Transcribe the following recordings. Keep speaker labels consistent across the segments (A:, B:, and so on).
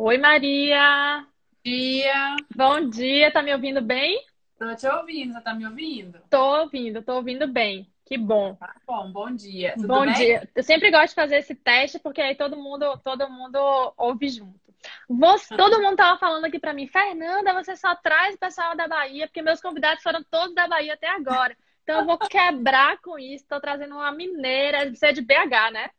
A: Oi, Maria.
B: Dia.
A: Bom dia, tá me ouvindo bem?
B: Tô te ouvindo, você tá me ouvindo?
A: Tô ouvindo, tô ouvindo bem. Que bom.
B: Tá bom, bom dia. Tudo
A: Bom
B: bem?
A: dia. Eu sempre gosto de fazer esse teste porque aí todo mundo, todo mundo ouve junto. Você, todo mundo tava falando aqui pra mim, Fernanda, você só traz o pessoal da Bahia, porque meus convidados foram todos da Bahia até agora. Então eu vou quebrar com isso. Tô trazendo uma mineira, você é de BH, né?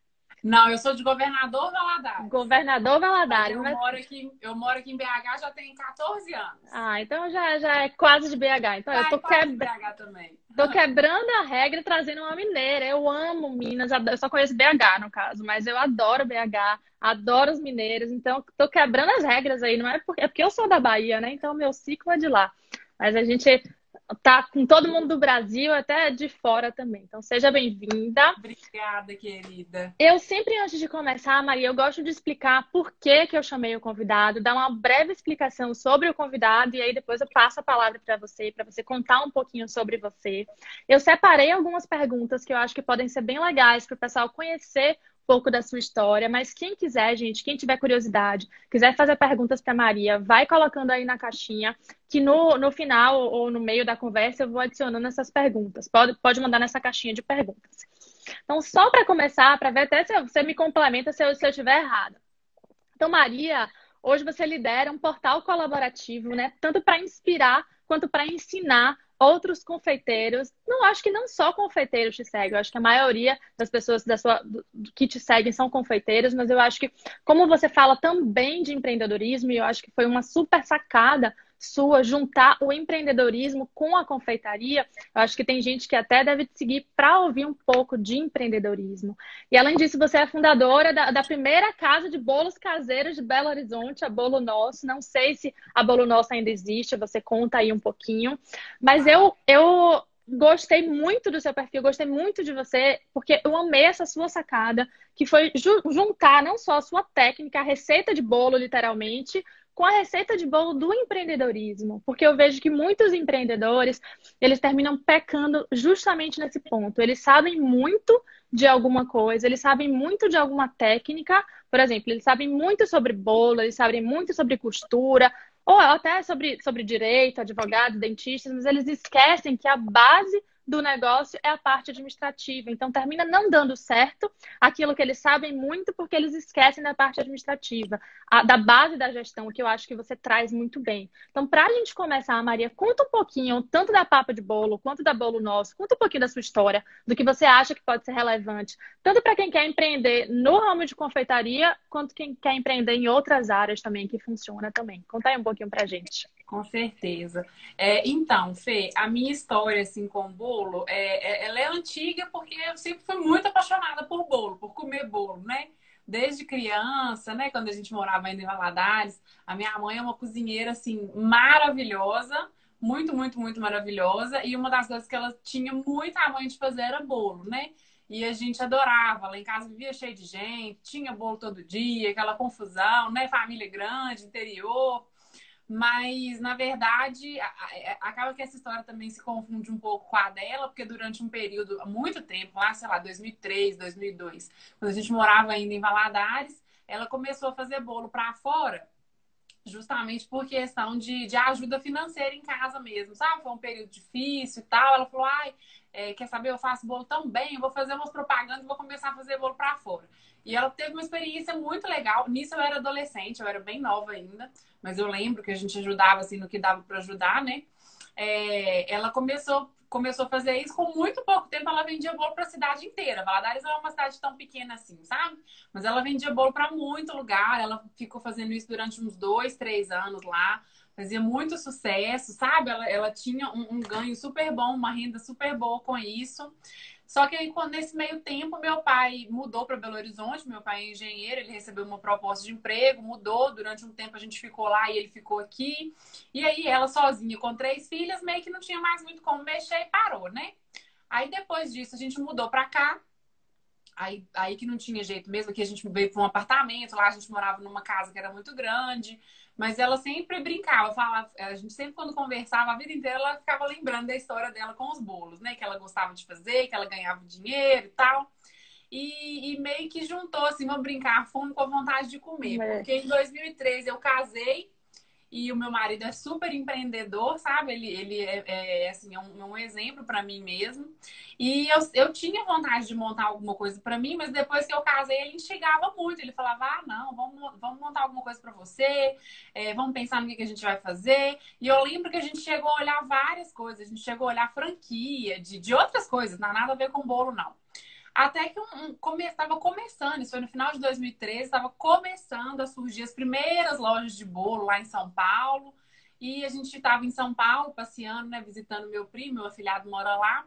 B: Não, eu sou de Governador Valadares.
A: Governador Valadares.
B: Eu
A: mas-
B: moro aqui, eu moro aqui em BH já tem 14 anos.
A: Ah, então já, já é quase de BH. Então eu
B: Tá,
A: tô
B: de
A: quebrando.
B: Também.
A: Tô quebrando a regra e trazendo uma mineira. Eu amo Minas, eu só conheço BH no caso, mas eu adoro BH, adoro os mineiros, então tô quebrando as regras aí, não é porque, é porque eu sou da Bahia, né? Então meu ciclo é de lá. Mas a gente tá com todo mundo do Brasil, até de fora também. Então seja bem-vinda.
B: Obrigada, querida.
A: Eu sempre, antes de começar, Maria, eu gosto de explicar por que que eu chamei o convidado, dar uma breve explicação sobre o convidado e aí depois eu passo a palavra para você, para você contar um pouquinho sobre você. Eu separei algumas perguntas que eu acho que podem ser bem legais para o pessoal conhecer pouco da sua história, mas quem quiser, gente, quem tiver curiosidade, quiser fazer perguntas para Maria, vai colocando aí na caixinha, que no, no final ou no meio da conversa eu vou adicionando essas perguntas. Pode, pode mandar nessa caixinha de perguntas. Então, só para começar, para ver até se você me complementa se eu, se eu estiver errada. Então, Maria, hoje você lidera um portal colaborativo, né? Tanto para inspirar quanto para ensinar outros confeiteiros. Não acho que não só confeiteiros te seguem, eu acho que a maioria das pessoas da sua, que te seguem são confeiteiros, mas eu acho que, como você fala também de empreendedorismo, e eu acho que foi uma super sacada sua juntar o empreendedorismo com a confeitaria, eu acho que tem gente que até deve te seguir para ouvir um pouco de empreendedorismo. E além disso, você é fundadora da, da primeira casa de bolos caseiros de Belo Horizonte, a Bolo Nosso. Não sei se a Bolo Nosso ainda existe, você conta aí um pouquinho. Mas eu, eu gostei muito do seu perfil, gostei muito de você, porque eu amei essa sua sacada, que foi ju- juntar não só a sua técnica, a receita de bolo, literalmente, com a receita de bolo do empreendedorismo. Porque eu vejo que muitos empreendedores, eles terminam pecando justamente nesse ponto. Eles sabem muito de alguma coisa, eles sabem muito de alguma técnica, por exemplo, eles sabem muito sobre bolo, eles sabem muito sobre costura, ou até sobre, sobre direito, advogados, dentistas, mas eles esquecem que a base do negócio é a parte administrativa. Então, termina não dando certo aquilo que eles sabem muito, porque eles esquecem da parte administrativa, a- da base da gestão, que eu acho que você traz muito bem. Então, para a gente começar, Maria, conta um pouquinho, tanto da Papa de Bolo, quanto da Bolo Nosso, conta um pouquinho da sua história, do que você acha que pode ser relevante, tanto para quem quer empreender no ramo de confeitaria, quanto quem quer empreender em outras áreas também, que funciona também. Conta aí um pouquinho pra gente.
B: Com certeza. É, então, Fê, a minha história assim com o bolo, é, é- ela é antiga porque eu sempre fui muito apaixonada por bolo, por comer bolo, né? Desde criança, né? Quando a gente morava ainda em Valadares, a minha mãe é uma cozinheira assim maravilhosa, muito, muito, muito maravilhosa. E uma das coisas que ela tinha muita mãe de fazer era bolo, né? E a gente adorava. Lá em casa vivia cheio de gente, tinha bolo todo dia, aquela confusão, né? Família grande, interior. Mas, na verdade, a- acaba que essa história também se confunde um pouco com a dela, porque durante um período, há muito tempo, lá, sei lá, 2003, 2002, quando a gente morava ainda em Valadares, ela começou a fazer bolo para fora, justamente por questão de, de ajuda financeira em casa mesmo, sabe? Foi um período difícil e tal. Ela falou, ai, é, quer saber, eu faço bolo tão bem, eu vou fazer umas propagandas vou começar a fazer bolo para fora. E ela teve uma experiência muito legal. Nisso eu era adolescente, eu era bem nova ainda, mas eu lembro que a gente ajudava assim no que dava para ajudar, né? É, ela começou começou a fazer isso com muito pouco tempo. Ela vendia bolo para a cidade inteira. Valadares não é uma cidade tão pequena assim, sabe? Mas ela vendia bolo para muito lugar. Ela ficou fazendo isso durante uns dois, três anos lá. Fazia muito sucesso, sabe? Ela, ela tinha um, um ganho super bom, uma renda super boa com isso. Só que aí, quando, nesse meio tempo, meu pai mudou para Belo Horizonte. Meu pai é engenheiro, ele recebeu uma proposta de emprego, mudou. Durante um tempo a gente ficou lá e ele ficou aqui. E aí, ela sozinha, com três filhas, meio que não tinha mais muito como mexer e parou, né? Aí, depois disso, a gente mudou para cá. Aí, aí que não tinha jeito mesmo, que a gente veio para um apartamento, lá a gente morava numa casa que era muito grande. Mas ela sempre brincava, falava, a gente sempre quando conversava a vida inteira, ela ficava lembrando da história dela com os bolos, né? Que ela gostava de fazer, que ela ganhava dinheiro e tal. E, e, meio que juntou, assim, vamos brincar, fome com a vontade de comer. É. Porque em 2003 eu casei e o meu marido é super empreendedor, sabe? Ele, ele é, é assim, é um, um exemplo para mim mesmo. E eu, eu tinha vontade de montar alguma coisa para mim, mas depois que eu casei, ele instigava muito. Ele falava: ah, não, vamos, vamos montar alguma coisa para você, é, vamos pensar no que, que a gente vai fazer. E eu lembro que a gente chegou a olhar várias coisas, a gente chegou a olhar franquia, de, de outras coisas, não nada a ver com bolo, não. Até que um, um, come, estava começando, isso foi no final de 2013, estava começando a surgir as primeiras lojas de bolo lá em São Paulo. E a gente estava em São Paulo passeando, né, visitando meu primo, meu afilhado mora lá.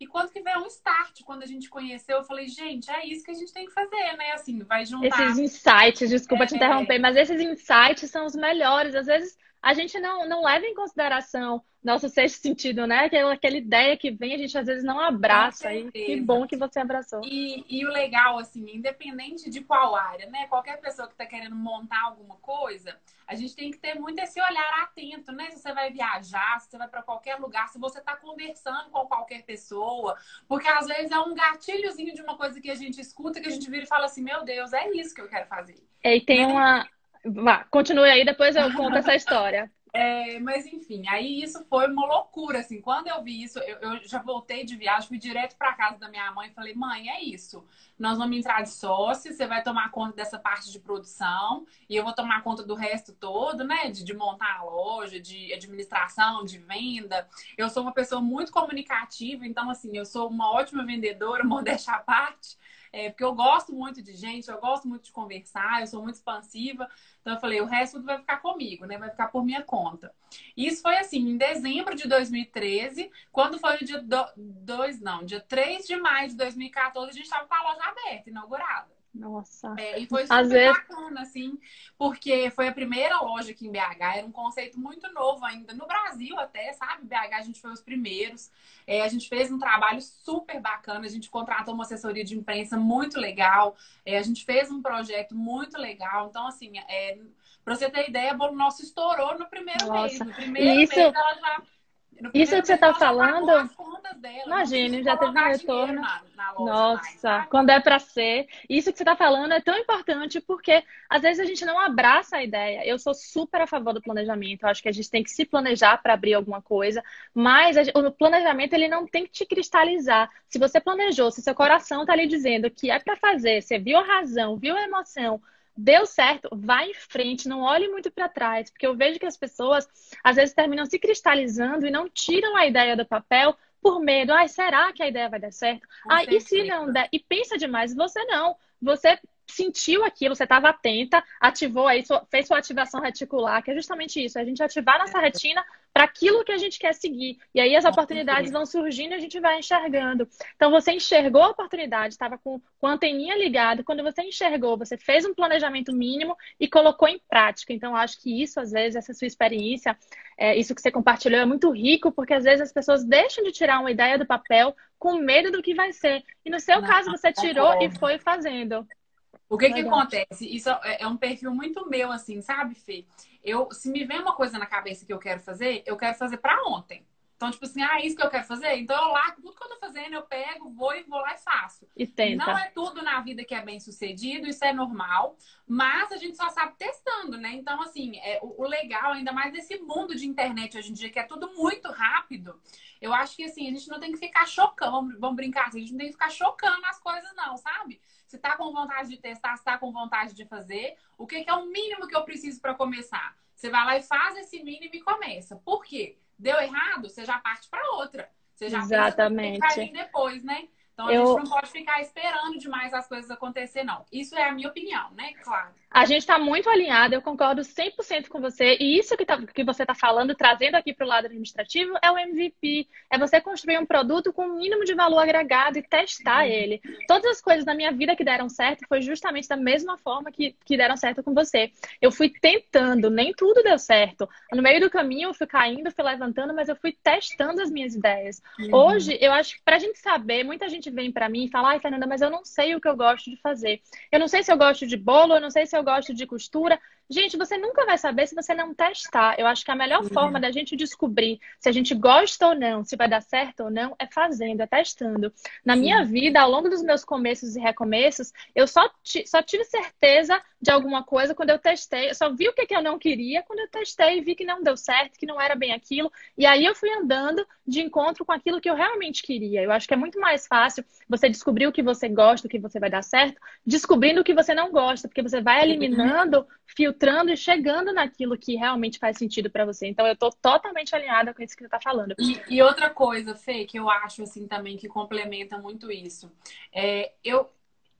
B: E quando que veio um start, quando a gente conheceu, eu falei, gente, é isso que a gente tem que fazer, né? Assim, vai juntar.
A: Esses insights, desculpa é... te interromper, mas esses insights são os melhores. Às vezes a gente não, não leva em consideração nosso sexto sentido, né? Aquela, aquela ideia que vem, a gente às vezes não abraça. E que bom que você abraçou.
B: E, e, o legal, assim, independente de qual área, né? Qualquer pessoa que está querendo montar alguma coisa, a gente tem que ter muito esse olhar atento, né? Se você vai viajar, se você vai para qualquer lugar, se você está conversando com qualquer pessoa, porque às vezes é um gatilhozinho de uma coisa que a gente escuta, que a gente vira e fala assim: meu Deus, é isso que eu quero fazer.
A: E tem né? uma. Vá, continue aí, depois eu conto essa história.
B: É, mas enfim, aí isso foi uma loucura, assim. Quando eu vi isso, eu, eu já voltei de viagem, fui direto para casa da minha mãe e falei: mãe, é isso. Nós vamos entrar de sócio, você vai tomar conta dessa parte de produção e eu vou tomar conta do resto todo, né? De, de montar a loja, de administração, de venda. Eu sou uma pessoa muito comunicativa, então, assim, eu sou uma ótima vendedora, modéstia à parte. É, porque eu gosto muito de gente, eu gosto muito de conversar, eu sou muito expansiva. Então eu falei, o resto tudo vai ficar comigo, né? Vai ficar por minha conta. Isso foi assim, em dezembro de 2013, quando foi o dia 2, não, dia 3 de maio de 2014, a gente estava com a loja aberta, inaugurada.
A: Nossa.
B: É, e foi super Às vezes... bacana, assim, porque foi a primeira loja aqui em BH, era um conceito muito novo ainda, no Brasil até, sabe? BH a gente foi os primeiros. É, a gente fez um trabalho super bacana, a gente contratou uma assessoria de imprensa muito legal, é, a gente fez um projeto muito legal. Então, assim, é, pra você ter ideia, o nosso estourou no primeiro Nossa. mês. No primeiro
A: Isso... mês ela já isso que você está falando, imagine, já teve um retorno. Na, na Nossa, mais, quando é para ser. Isso que você está falando é tão importante porque às vezes a gente não abraça a ideia. Eu sou super a favor do planejamento. Eu acho que a gente tem que se planejar para abrir alguma coisa, mas o planejamento ele não tem que te cristalizar. Se você planejou, se seu coração está ali dizendo que é para fazer, você viu a razão, viu a emoção, deu certo, vai em frente, não olhe muito para trás, porque eu vejo que as pessoas às vezes terminam se cristalizando e não tiram a ideia do papel por medo. Ai, será que a ideia vai dar certo? Ai, e se não der? E pensa demais, você não. Você sentiu aquilo, você estava atenta, ativou aí, fez sua ativação reticular, que é justamente isso, a gente ativar nossa retina para aquilo que a gente quer seguir. E aí as oportunidades vão surgindo e a gente vai enxergando. Então você enxergou a oportunidade, estava com, com a anteninha ligada, quando você enxergou, você fez um planejamento mínimo e colocou em prática. Então acho que isso, às vezes, essa sua experiência, é, isso que você compartilhou é muito rico, porque às vezes as pessoas deixam de tirar uma ideia do papel com medo do que vai ser. E no seu caso, você tirou e foi fazendo.
B: O que que acontece? Isso é, é um perfil muito meu, assim, sabe, Fê? Eu, se me vem uma coisa na cabeça que eu quero fazer, eu quero fazer para ontem. Então, tipo assim, ah, é isso que eu quero fazer? Então eu largo tudo que eu tô fazendo, eu pego, vou e vou lá e faço.
A: E tenta.
B: Não é tudo na vida que é bem sucedido, isso é normal, mas a gente só sabe testando, né? Então, assim, é, o, o legal, ainda mais desse mundo de internet hoje em dia, que é tudo muito rápido, eu acho que assim, a gente não tem que ficar chocando, vamos brincar assim, a gente não tem que ficar chocando as coisas, não, sabe? Se tá com vontade de testar, se tá com vontade de fazer, o que, que é o mínimo que eu preciso para começar? Você vai lá e faz esse mínimo e começa. Por quê? Deu errado, você já parte para outra. Você já
A: Exatamente.
B: pensa depois, né? Então a eu... gente não pode ficar esperando demais as coisas acontecer, não. Isso é a minha opinião, né? Claro.
A: A gente está muito alinhado, eu concordo 100% com você. E isso que, tá, que você está falando, trazendo aqui para o lado administrativo, é o MVP. É você construir um produto com o um mínimo de valor agregado e testar ele. Todas as coisas na minha vida que deram certo foi justamente da mesma forma que, que deram certo com você. Eu fui tentando, nem tudo deu certo. No meio do caminho eu fui caindo, fui levantando, mas eu fui testando as minhas ideias. Uhum. Hoje, eu acho que para a gente saber, muita gente gente vem para mim e fala, ai, Fernanda, mas eu não sei o que eu gosto de fazer. Eu não sei se eu gosto de bolo, eu não sei se eu gosto de costura. Gente, você nunca vai saber se você não testar. Eu acho que a melhor forma da gente descobrir se a gente gosta ou não, se vai dar certo ou não, é fazendo, é testando. Na Sim. minha vida, ao longo dos meus começos e recomeços, eu só, só tive certeza de alguma coisa quando eu testei. Eu só vi o que, que eu não queria quando eu testei e vi que não deu certo, que não era bem aquilo. E aí eu fui andando de encontro com aquilo que eu realmente queria. Eu acho que é muito mais fácil você descobrir o que você gosta, o que você vai dar certo, descobrindo o que você não gosta, porque você vai eliminando, filtrando filtrando e chegando naquilo que realmente faz sentido para você. Então, eu tô totalmente alinhada com isso que você tá falando.
B: E, e, outra coisa, Fê, que eu acho, assim, também, que complementa muito isso. É, eu,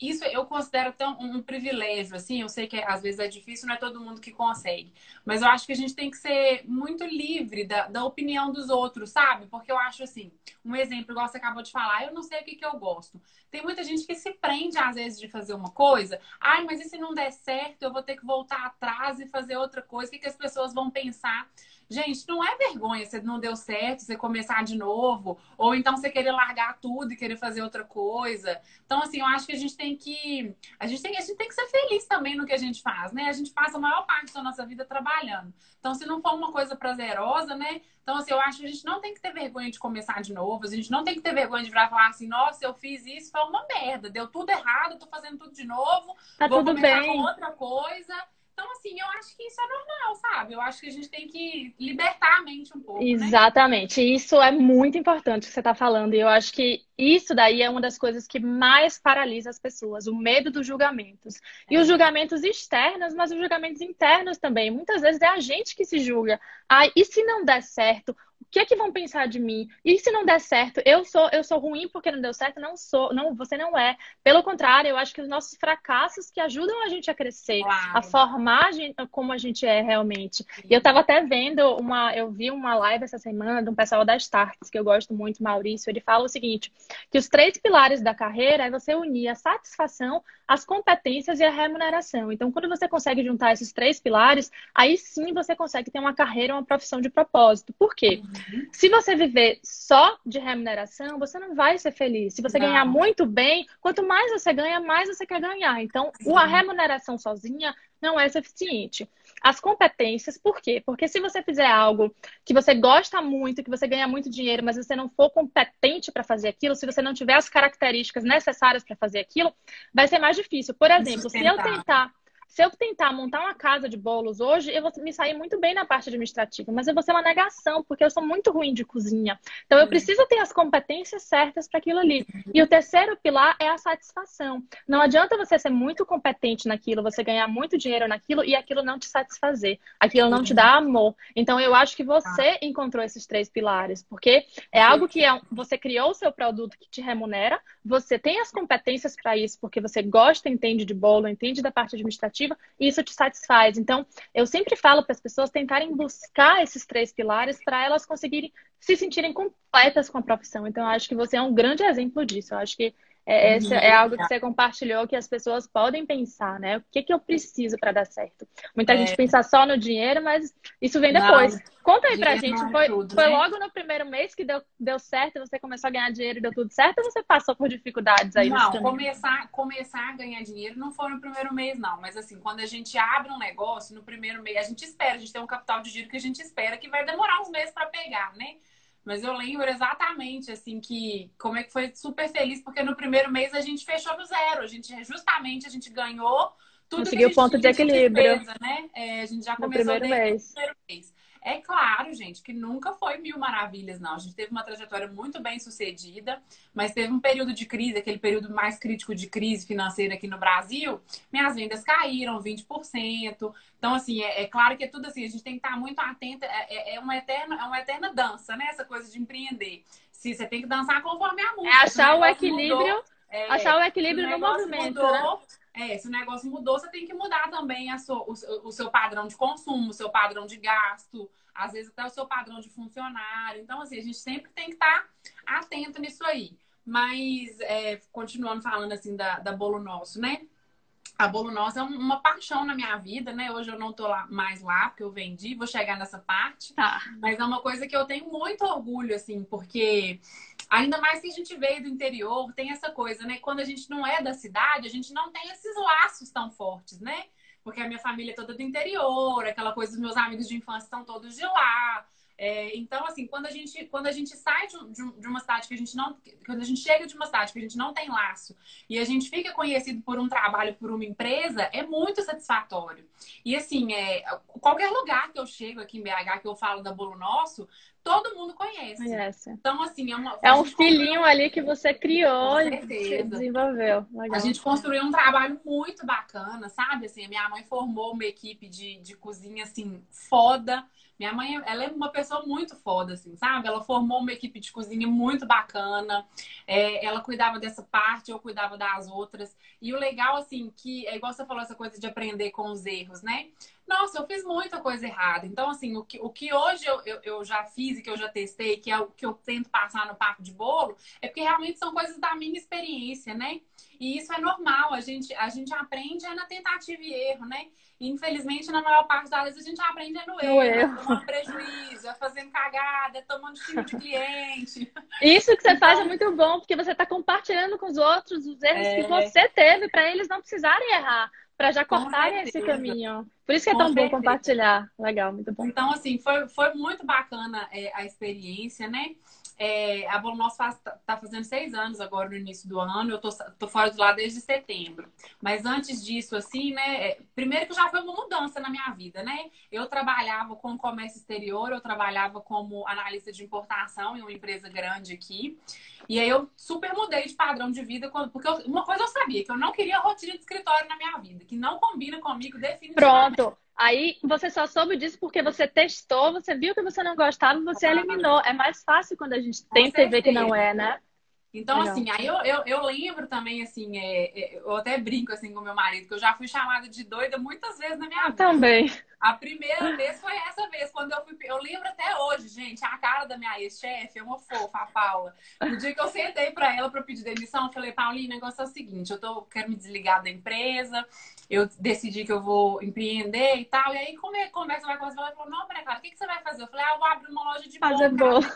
B: isso eu considero tão um privilégio, assim. Eu sei que às vezes é difícil, não é todo mundo que consegue. Mas eu acho que a gente tem que ser muito livre da, da opinião dos outros, sabe? Porque eu acho assim, um exemplo, igual você acabou de falar, eu não sei o que, que eu gosto. Tem muita gente que se prende, às vezes, de fazer uma coisa. Ai, mas e se não der certo, eu vou ter que voltar atrás e fazer outra coisa? O que, que as pessoas vão pensar? Gente, não é vergonha se não deu certo, você começar de novo, ou então você querer largar tudo e querer fazer outra coisa. Então, assim, eu acho que a gente tem que. A gente tem, a gente tem que ser feliz também no que a gente faz, né? A gente passa a maior parte da nossa vida trabalhando. Então, se não for uma coisa prazerosa, né? Então, assim, eu acho que a gente não tem que ter vergonha de começar de novo, a gente não tem que ter vergonha de virar e falar assim, nossa, eu fiz isso, foi uma merda, deu tudo errado, tô fazendo tudo de novo,
A: tá
B: vou
A: tudo
B: começar
A: bem.
B: com outra coisa. Então, assim, eu acho que isso é normal, sabe? Eu acho que a gente tem que libertar a mente um pouco.
A: Né? Exatamente.
B: Né?
A: Isso é muito importante que você está falando. E eu acho que isso daí é uma das coisas que mais paralisa as pessoas, o medo dos julgamentos. E os é. julgamentos externos, mas os julgamentos internos também. Muitas vezes é a gente que se julga. Ah, e se não der certo? Que é que vão pensar de mim? E se não der certo, eu sou eu sou ruim porque não deu certo? Não sou, não, você não é. Pelo contrário, eu acho que os nossos fracassos que ajudam a gente a crescer, claro. a formar a gente, como a gente é realmente. E eu estava até vendo uma, eu vi uma live essa semana de um pessoal da Starts, que eu gosto muito, Maurício, ele fala o seguinte, que os três pilares da carreira é você unir a satisfação, as competências e a remuneração. Então, quando você consegue juntar esses três pilares, aí sim você consegue ter uma carreira, uma profissão de propósito. Por quê? Uhum. Se você viver só de remuneração, você não vai ser feliz. Se você não. ganhar muito bem, quanto mais você ganha, mais você quer ganhar. Então, Sim. a remuneração sozinha não é suficiente. As competências, por quê? Porque se você fizer algo que você gosta muito, que você ganha muito dinheiro, mas você não for competente para fazer aquilo, se você não tiver as características necessárias para fazer aquilo, vai ser mais difícil. Por exemplo, se eu tentar se eu tentar montar uma casa de bolos hoje, eu vou me sair muito bem na parte administrativa, mas eu vou ser uma negação, porque eu sou muito ruim de cozinha. Então, eu preciso ter as competências certas para aquilo ali. E o terceiro pilar é a satisfação. Não adianta você ser muito competente naquilo, você ganhar muito dinheiro naquilo e aquilo não te satisfazer. Aquilo não te dá amor. Então, eu acho que você encontrou esses três pilares, porque é algo que é, você criou o seu produto que te remunera, você tem as competências para isso, porque você gosta, entende de bolo, entende da parte administrativa e isso te satisfaz. Então, eu sempre falo para as pessoas tentarem buscar esses três pilares para elas conseguirem se sentirem completas com a profissão. Então, eu acho que você é um grande exemplo disso. Eu acho que é, esse é algo que você compartilhou que as pessoas podem pensar, né? O que, que eu preciso para dar certo? Muita é. gente pensa só no dinheiro, mas isso vem depois. Não, Conta aí pra gente, foi, tudo, foi né? logo no primeiro mês que deu, deu certo, você começou a ganhar dinheiro e deu tudo certo, ou você passou por dificuldades aí?
B: Não, começar, começar a ganhar dinheiro não foi no primeiro mês, não. Mas assim, quando a gente abre um negócio, no primeiro mês, a gente espera, a gente tem um capital de giro que a gente espera que vai demorar uns meses para pegar, né? Mas eu lembro exatamente, assim, que como é que foi super feliz, porque no primeiro mês a gente fechou no zero. A gente, justamente, a gente ganhou tudo
A: Conseguiu
B: o
A: ponto de equilíbrio.
B: Despesa, né? É, a gente já começou no primeiro mês. no primeiro mês. É claro, gente, que nunca foi mil maravilhas, não. A gente teve uma trajetória muito bem sucedida, mas teve um período de crise, aquele período mais crítico de crise financeira aqui no Brasil. Minhas vendas caíram 20%. Então, assim, é, é claro que é tudo assim, a gente tem que estar muito atenta. É, é, é, uma, eterna, é uma eterna dança, né? Essa coisa de empreender. Se você tem que dançar conforme a música.
A: É achar o equilíbrio. Mudou, é, achar o equilíbrio no movimento. Mudou, né?
B: É, se o negócio mudou, você tem que mudar também a sua, o, o seu padrão de consumo, o seu padrão de gasto, às vezes até o seu padrão de funcionário. Então, assim, a gente sempre tem que estar atento nisso aí. Mas, é, continuando falando assim da, da Bolo Nosso, né? A Bolo Nossa é uma paixão na minha vida, né? Hoje eu não tô lá, mais lá, porque eu vendi, vou chegar nessa parte.
A: Tá.
B: Mas é uma coisa que eu tenho muito orgulho, assim, porque ainda mais que a gente veio do interior, tem essa coisa, né? Quando a gente não é da cidade, a gente não tem esses laços tão fortes, né? Porque a minha família é toda do interior, aquela coisa dos meus amigos de infância estão todos de lá. É, então, assim, quando a gente, quando a gente sai de, de, uma cidade que a gente não. Quando a gente chega de uma cidade que a gente não tem laço e a gente fica conhecido por um trabalho, por uma empresa, é muito satisfatório. E assim, é, qualquer lugar que eu chego aqui em BH, que eu falo da Bolo Nosso, todo mundo conhece.
A: conhece.
B: Então, assim, é uma.
A: É um filhinho ali que você criou e desenvolveu. Legal.
B: A gente construiu um trabalho muito bacana, sabe? Assim, a minha mãe formou uma equipe de, de cozinha, assim, foda. Minha mãe, ela é uma pessoa muito foda, assim, sabe? Ela formou uma equipe de cozinha muito bacana. É, ela cuidava dessa parte, eu cuidava das outras. E o legal, assim, que é igual você falou essa coisa de aprender com os erros, né? Nossa, eu fiz muita coisa errada. Então, assim, o que, o que hoje eu, eu, eu, já fiz e que eu já testei, que é o que eu tento passar no papo de bolo, é porque realmente são coisas da minha experiência, né? E isso é normal, a gente, a gente aprende é na tentativa e erro, né? Infelizmente, na maior parte das vezes, a gente aprende é no erro, erro. É tomando prejuízo, é fazendo cagada, tomando time de cliente.
A: Isso que você então... faz é muito bom, porque você está compartilhando com os outros os erros é... que você teve para eles não precisarem errar para já cortarem esse caminho. Por isso que é tão bom compartilhar. Legal, muito bom.
B: Então, assim, foi, foi muito bacana é, a experiência, né? É, a Bolo Nosso faz, tá fazendo seis anos agora no início do ano. Eu tô, tô fora do lado desde setembro. Mas antes disso, assim, né? É, primeiro que já foi uma mudança na minha vida, né? Eu trabalhava com comércio exterior, eu trabalhava como analista de importação em uma empresa grande aqui. E aí eu super mudei de padrão de vida, porque eu, uma coisa eu sabia, que eu não queria rotina de escritório na minha vida, que não combina comigo definitivamente.
A: Pronto. Aí você só soube disso porque você testou, você viu que você não gostava, você eliminou. É mais fácil quando a gente tenta ver que não é, né?
B: Então, Legal. assim, aí eu, eu, eu, lembro também, assim, é, é, eu até brinco assim com meu marido, que eu já fui chamada de doida muitas vezes na minha vida.
A: Também.
B: A primeira vez foi essa vez, quando eu fui. Eu lembro até hoje, gente, a cara da minha ex-chefe é uma fofa, a Paula. No dia que eu sentei pra ela pra pedir demissão, eu falei, Paulinha, o negócio é o seguinte: eu tô, quero me desligar da empresa, eu decidi que eu vou empreender e tal. E aí, como é conversa vai conversar, ela falou, não, Clara, o que, que você vai fazer? Eu falei, ah, eu vou abrir uma loja de
A: Fazer bolo.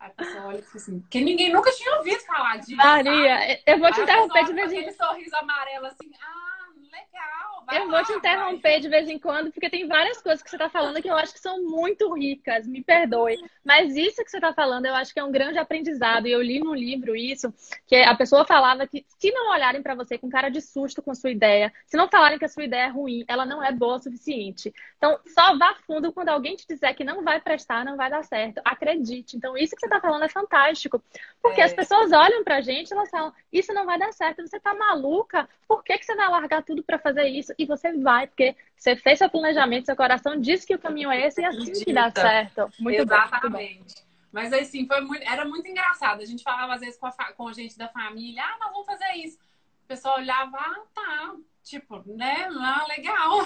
B: Aí a pessoa olha e fala assim, porque ninguém nunca tinha ouvido falar disso.
A: Maria, sabe? eu vou te interromper de vez em
B: quando. Aquele sorriso amarelo assim, ah, legal.
A: Eu lá, vou te interromper vai. de vez em quando, porque tem várias coisas que você está falando que eu acho que são muito ricas, me perdoe. Mas isso que você está falando, eu acho que é um grande aprendizado. E eu li num livro isso, que a pessoa falava que se não olharem para você com cara de susto com a sua ideia, se não falarem que a sua ideia é ruim, ela não é boa o suficiente. Então, só vá fundo quando alguém te disser que não vai prestar, não vai dar certo. Acredite. Então, isso que você está falando é fantástico. Porque é. as pessoas olham pra gente e elas falam, isso não vai dar certo, você tá maluca? Por que, que você vai largar tudo para fazer isso. E você vai, porque você fez seu planejamento, seu coração disse que o caminho é esse e assim que dá certo.
B: Muito Exatamente. Bom, muito bom. Mas assim, foi muito, era muito engraçado. A gente falava às vezes com a, com a gente da família, ah, nós vamos fazer isso. O pessoal olhava, ah, tá, tipo, né? Ah, legal.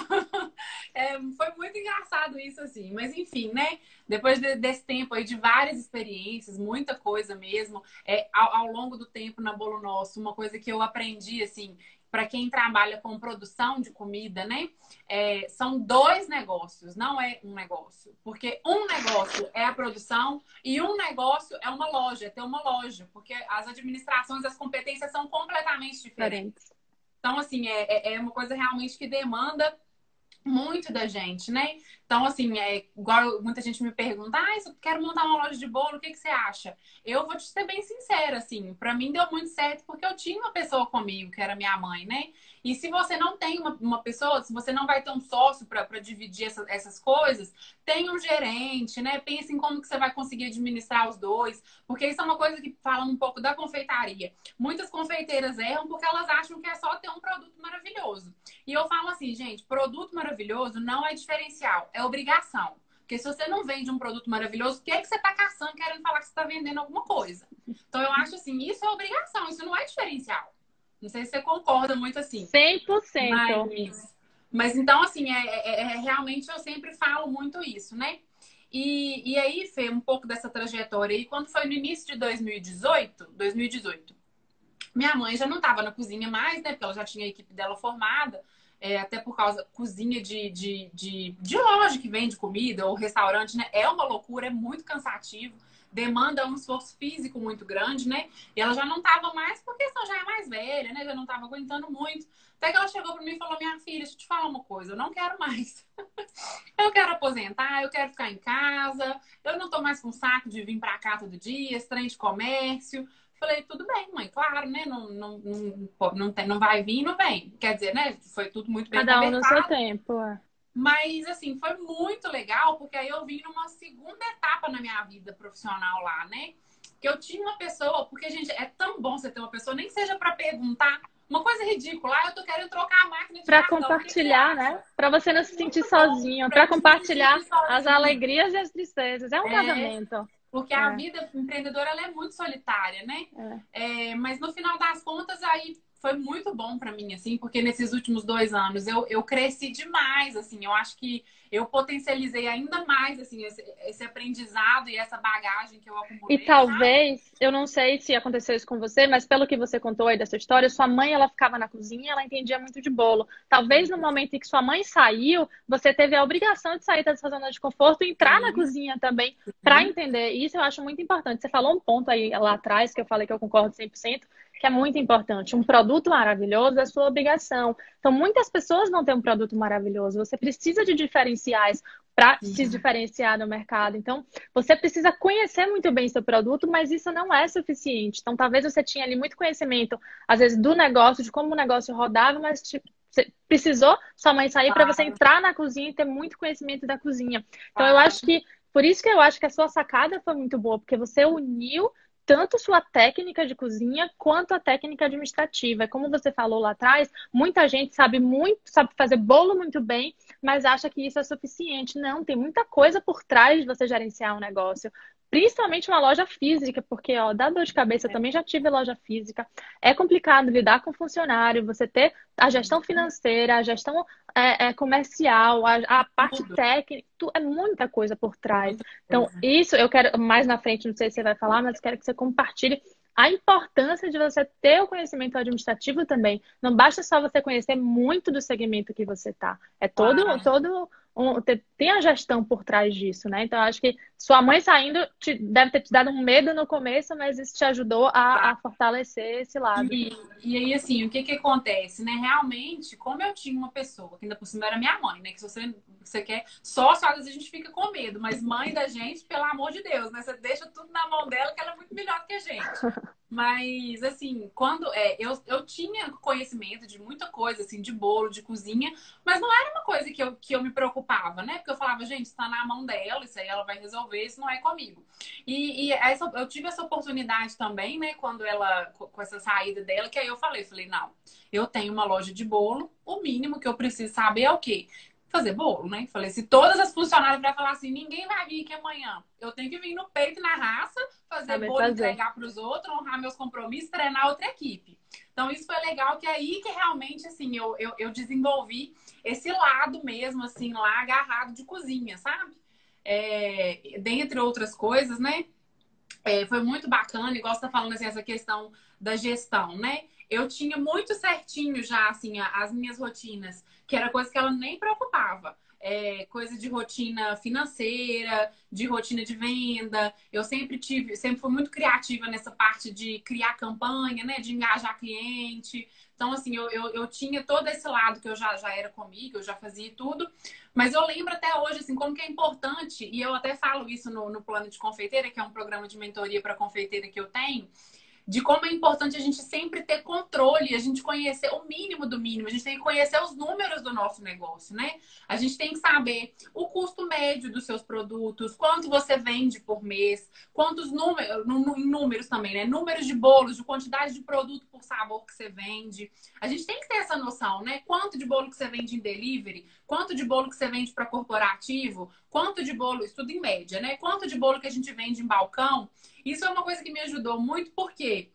B: é, foi muito engraçado isso, assim. Mas enfim, né? Depois de, desse tempo aí, de várias experiências, muita coisa mesmo, é, ao, ao, longo do tempo na Bolo Nosso, uma coisa que eu aprendi, assim, para quem trabalha com produção de comida, né? É, são dois negócios, não é um negócio. Porque um negócio é a produção e um negócio é uma loja, é ter uma loja. Porque as administrações, as competências são completamente diferentes. Então, assim, é, é, é uma coisa realmente que demanda muito da gente, né? Então, assim, é igual muita gente me pergunta, ah, eu quero montar uma loja de bolo, o que, que você acha? Eu vou te ser bem sincera, assim, para mim deu muito certo porque eu tinha uma pessoa comigo, que era minha mãe, né? E se você não tem uma, uma pessoa, se você não vai ter um sócio para dividir essa, essas coisas, tem um gerente, né? Pense em como que você vai conseguir administrar os dois, porque isso é uma coisa que fala um pouco da confeitaria. Muitas confeiteiras erram porque elas acham que é só ter um produto maravilhoso. E eu falo assim, gente, produto maravilhoso não é diferencial, é obrigação. Porque se você não vende um produto maravilhoso, o que é que você está caçando querendo falar que você está vendendo alguma coisa? Então eu acho assim, isso é obrigação, isso não é diferencial. Não sei se você concorda muito assim.
A: 100%.
B: Mas, mas então, assim, é, é, é, realmente eu sempre falo muito isso, né? E, e aí, Fê, um pouco dessa trajetória aí, quando foi no início de 2018, 2018, Minha mãe já não estava na cozinha mais, né? Porque ela já tinha a equipe dela formada. É, até por causa cozinha de, de, de, de loja que vende comida ou restaurante, né? É uma loucura, é muito cansativo demanda um esforço físico muito grande, né? E ela já não estava mais, porque ela já é mais velha, né? Já não estava aguentando muito. Até que ela chegou para mim e falou: Minha filha, deixa eu te falar uma coisa, eu não quero mais. eu quero aposentar, eu quero ficar em casa, eu não tô mais com saco de vir para cá todo dia, trem de comércio. Falei, tudo bem, mãe, claro, né? Não, não, não, não, tem, não vai vir, não vem. Quer dizer, né? Foi tudo muito bem
A: Cada um no seu tempo. É.
B: Mas, assim, foi muito legal, porque aí eu vim numa segunda etapa na minha vida profissional lá, né? Que eu tinha uma pessoa, porque, gente, é tão bom você ter uma pessoa, nem que seja para perguntar uma coisa ridícula. Ah, eu tô querendo trocar a máquina de
A: Pra compartilhar, né? Pra você não se sentir sozinho, para compartilhar as alegrias e as tristezas. É um é, casamento.
B: Porque é. a vida empreendedora ela é muito solitária, né? É. É, mas no final das contas, aí foi muito bom para mim, assim, porque nesses últimos dois anos eu, eu cresci demais, assim, eu acho que eu potencializei ainda mais, assim, esse, esse aprendizado e essa bagagem que eu acumulei.
A: E talvez, sabe? eu não sei se aconteceu isso com você, mas pelo que você contou aí dessa história, sua mãe, ela ficava na cozinha ela entendia muito de bolo. Talvez no momento em que sua mãe saiu, você teve a obrigação de sair dessa zona de conforto e entrar Sim. na cozinha também para entender. Isso eu acho muito importante. Você falou um ponto aí lá atrás, que eu falei que eu concordo 100%, que é muito importante. Um produto maravilhoso é sua obrigação. Então, muitas pessoas não têm um produto maravilhoso. Você precisa de diferenciais para uhum. se diferenciar no mercado. Então, você precisa conhecer muito bem seu produto, mas isso não é suficiente. Então, talvez você tinha ali muito conhecimento, às vezes, do negócio, de como o negócio rodava, mas você precisou sua mãe sair para você entrar na cozinha e ter muito conhecimento da cozinha. Então, eu acho que por isso que eu acho que a sua sacada foi muito boa, porque você uniu tanto sua técnica de cozinha quanto a técnica administrativa. Como você falou lá atrás, muita gente sabe muito, sabe fazer bolo muito bem, mas acha que isso é suficiente. Não, tem muita coisa por trás de você gerenciar um negócio. Principalmente uma loja física, porque ó, dá dor de cabeça, eu também já tive loja física. É complicado lidar com funcionário, você ter a gestão financeira, a gestão é, é comercial, a, a parte Tudo. técnica, tu, é muita coisa por trás. Então, isso eu quero mais na frente, não sei se você vai falar, mas quero que você compartilhe a importância de você ter o conhecimento administrativo também. Não basta só você conhecer muito do segmento que você está. É todo, ah. todo tem a gestão por trás disso, né? Então, acho que sua mãe saindo te, deve ter te dado um medo no começo, mas isso te ajudou a, a fortalecer esse lado.
B: E, e, aí, assim, o que que acontece, né? Realmente, como eu tinha uma pessoa, que ainda por cima era minha mãe, né? Que se você, você quer, só às vezes a gente fica com medo, mas mãe da gente, pelo amor de Deus, né? Você deixa tudo na mão dela, que ela é muito melhor do que a gente. Mas, assim, quando é, eu, eu tinha conhecimento de muita coisa, assim, de bolo, de cozinha, mas não era uma coisa que eu, que eu me preocupava, né? Porque eu falava, gente, está na mão dela, isso aí ela vai resolver, isso não é comigo. E, e essa, eu tive essa oportunidade também, né? Quando ela, com essa saída dela, que aí eu falei, falei, não, eu tenho uma loja de bolo, o mínimo que eu preciso saber é o quê? Fazer bolo, né? Falei, se todas as funcionárias vai falar assim, ninguém vai vir aqui amanhã. Eu tenho que vir no peito na raça, fazer bolo, fazer. entregar para os outros, honrar meus compromissos, treinar outra equipe. Então, isso foi legal, que é aí que realmente, assim, eu, eu, eu desenvolvi esse lado mesmo, assim, lá agarrado de cozinha, sabe? É, dentre outras coisas, né? É, foi muito bacana, igual você tá falando, assim, essa questão da gestão, né? Eu tinha muito certinho já, assim, as minhas rotinas que era coisa que ela nem preocupava. É, coisa de rotina financeira, de rotina de venda. Eu sempre tive, sempre fui muito criativa nessa parte de criar campanha, né? De engajar cliente. Então, assim, eu, eu, eu, tinha todo esse lado que eu já, já era comigo, eu já fazia tudo. Mas eu lembro até hoje, assim, como que é importante, e eu até falo isso no, no plano de confeiteira, que é um programa de mentoria para confeiteira que eu tenho de como é importante a gente sempre ter controle, a gente conhecer o mínimo do mínimo, a gente tem que conhecer os números do nosso negócio, né? A gente tem que saber o custo médio dos seus produtos, quanto você vende por mês, quantos números, números também, né? Números de bolos, de quantidade de produto por sabor que você vende. A gente tem que ter essa noção, né? Quanto de bolo que você vende em delivery, quanto de bolo que você vende para corporativo, quanto de bolo, isso tudo em média, né? Quanto de bolo que a gente vende em balcão. Isso é uma coisa que me ajudou muito porque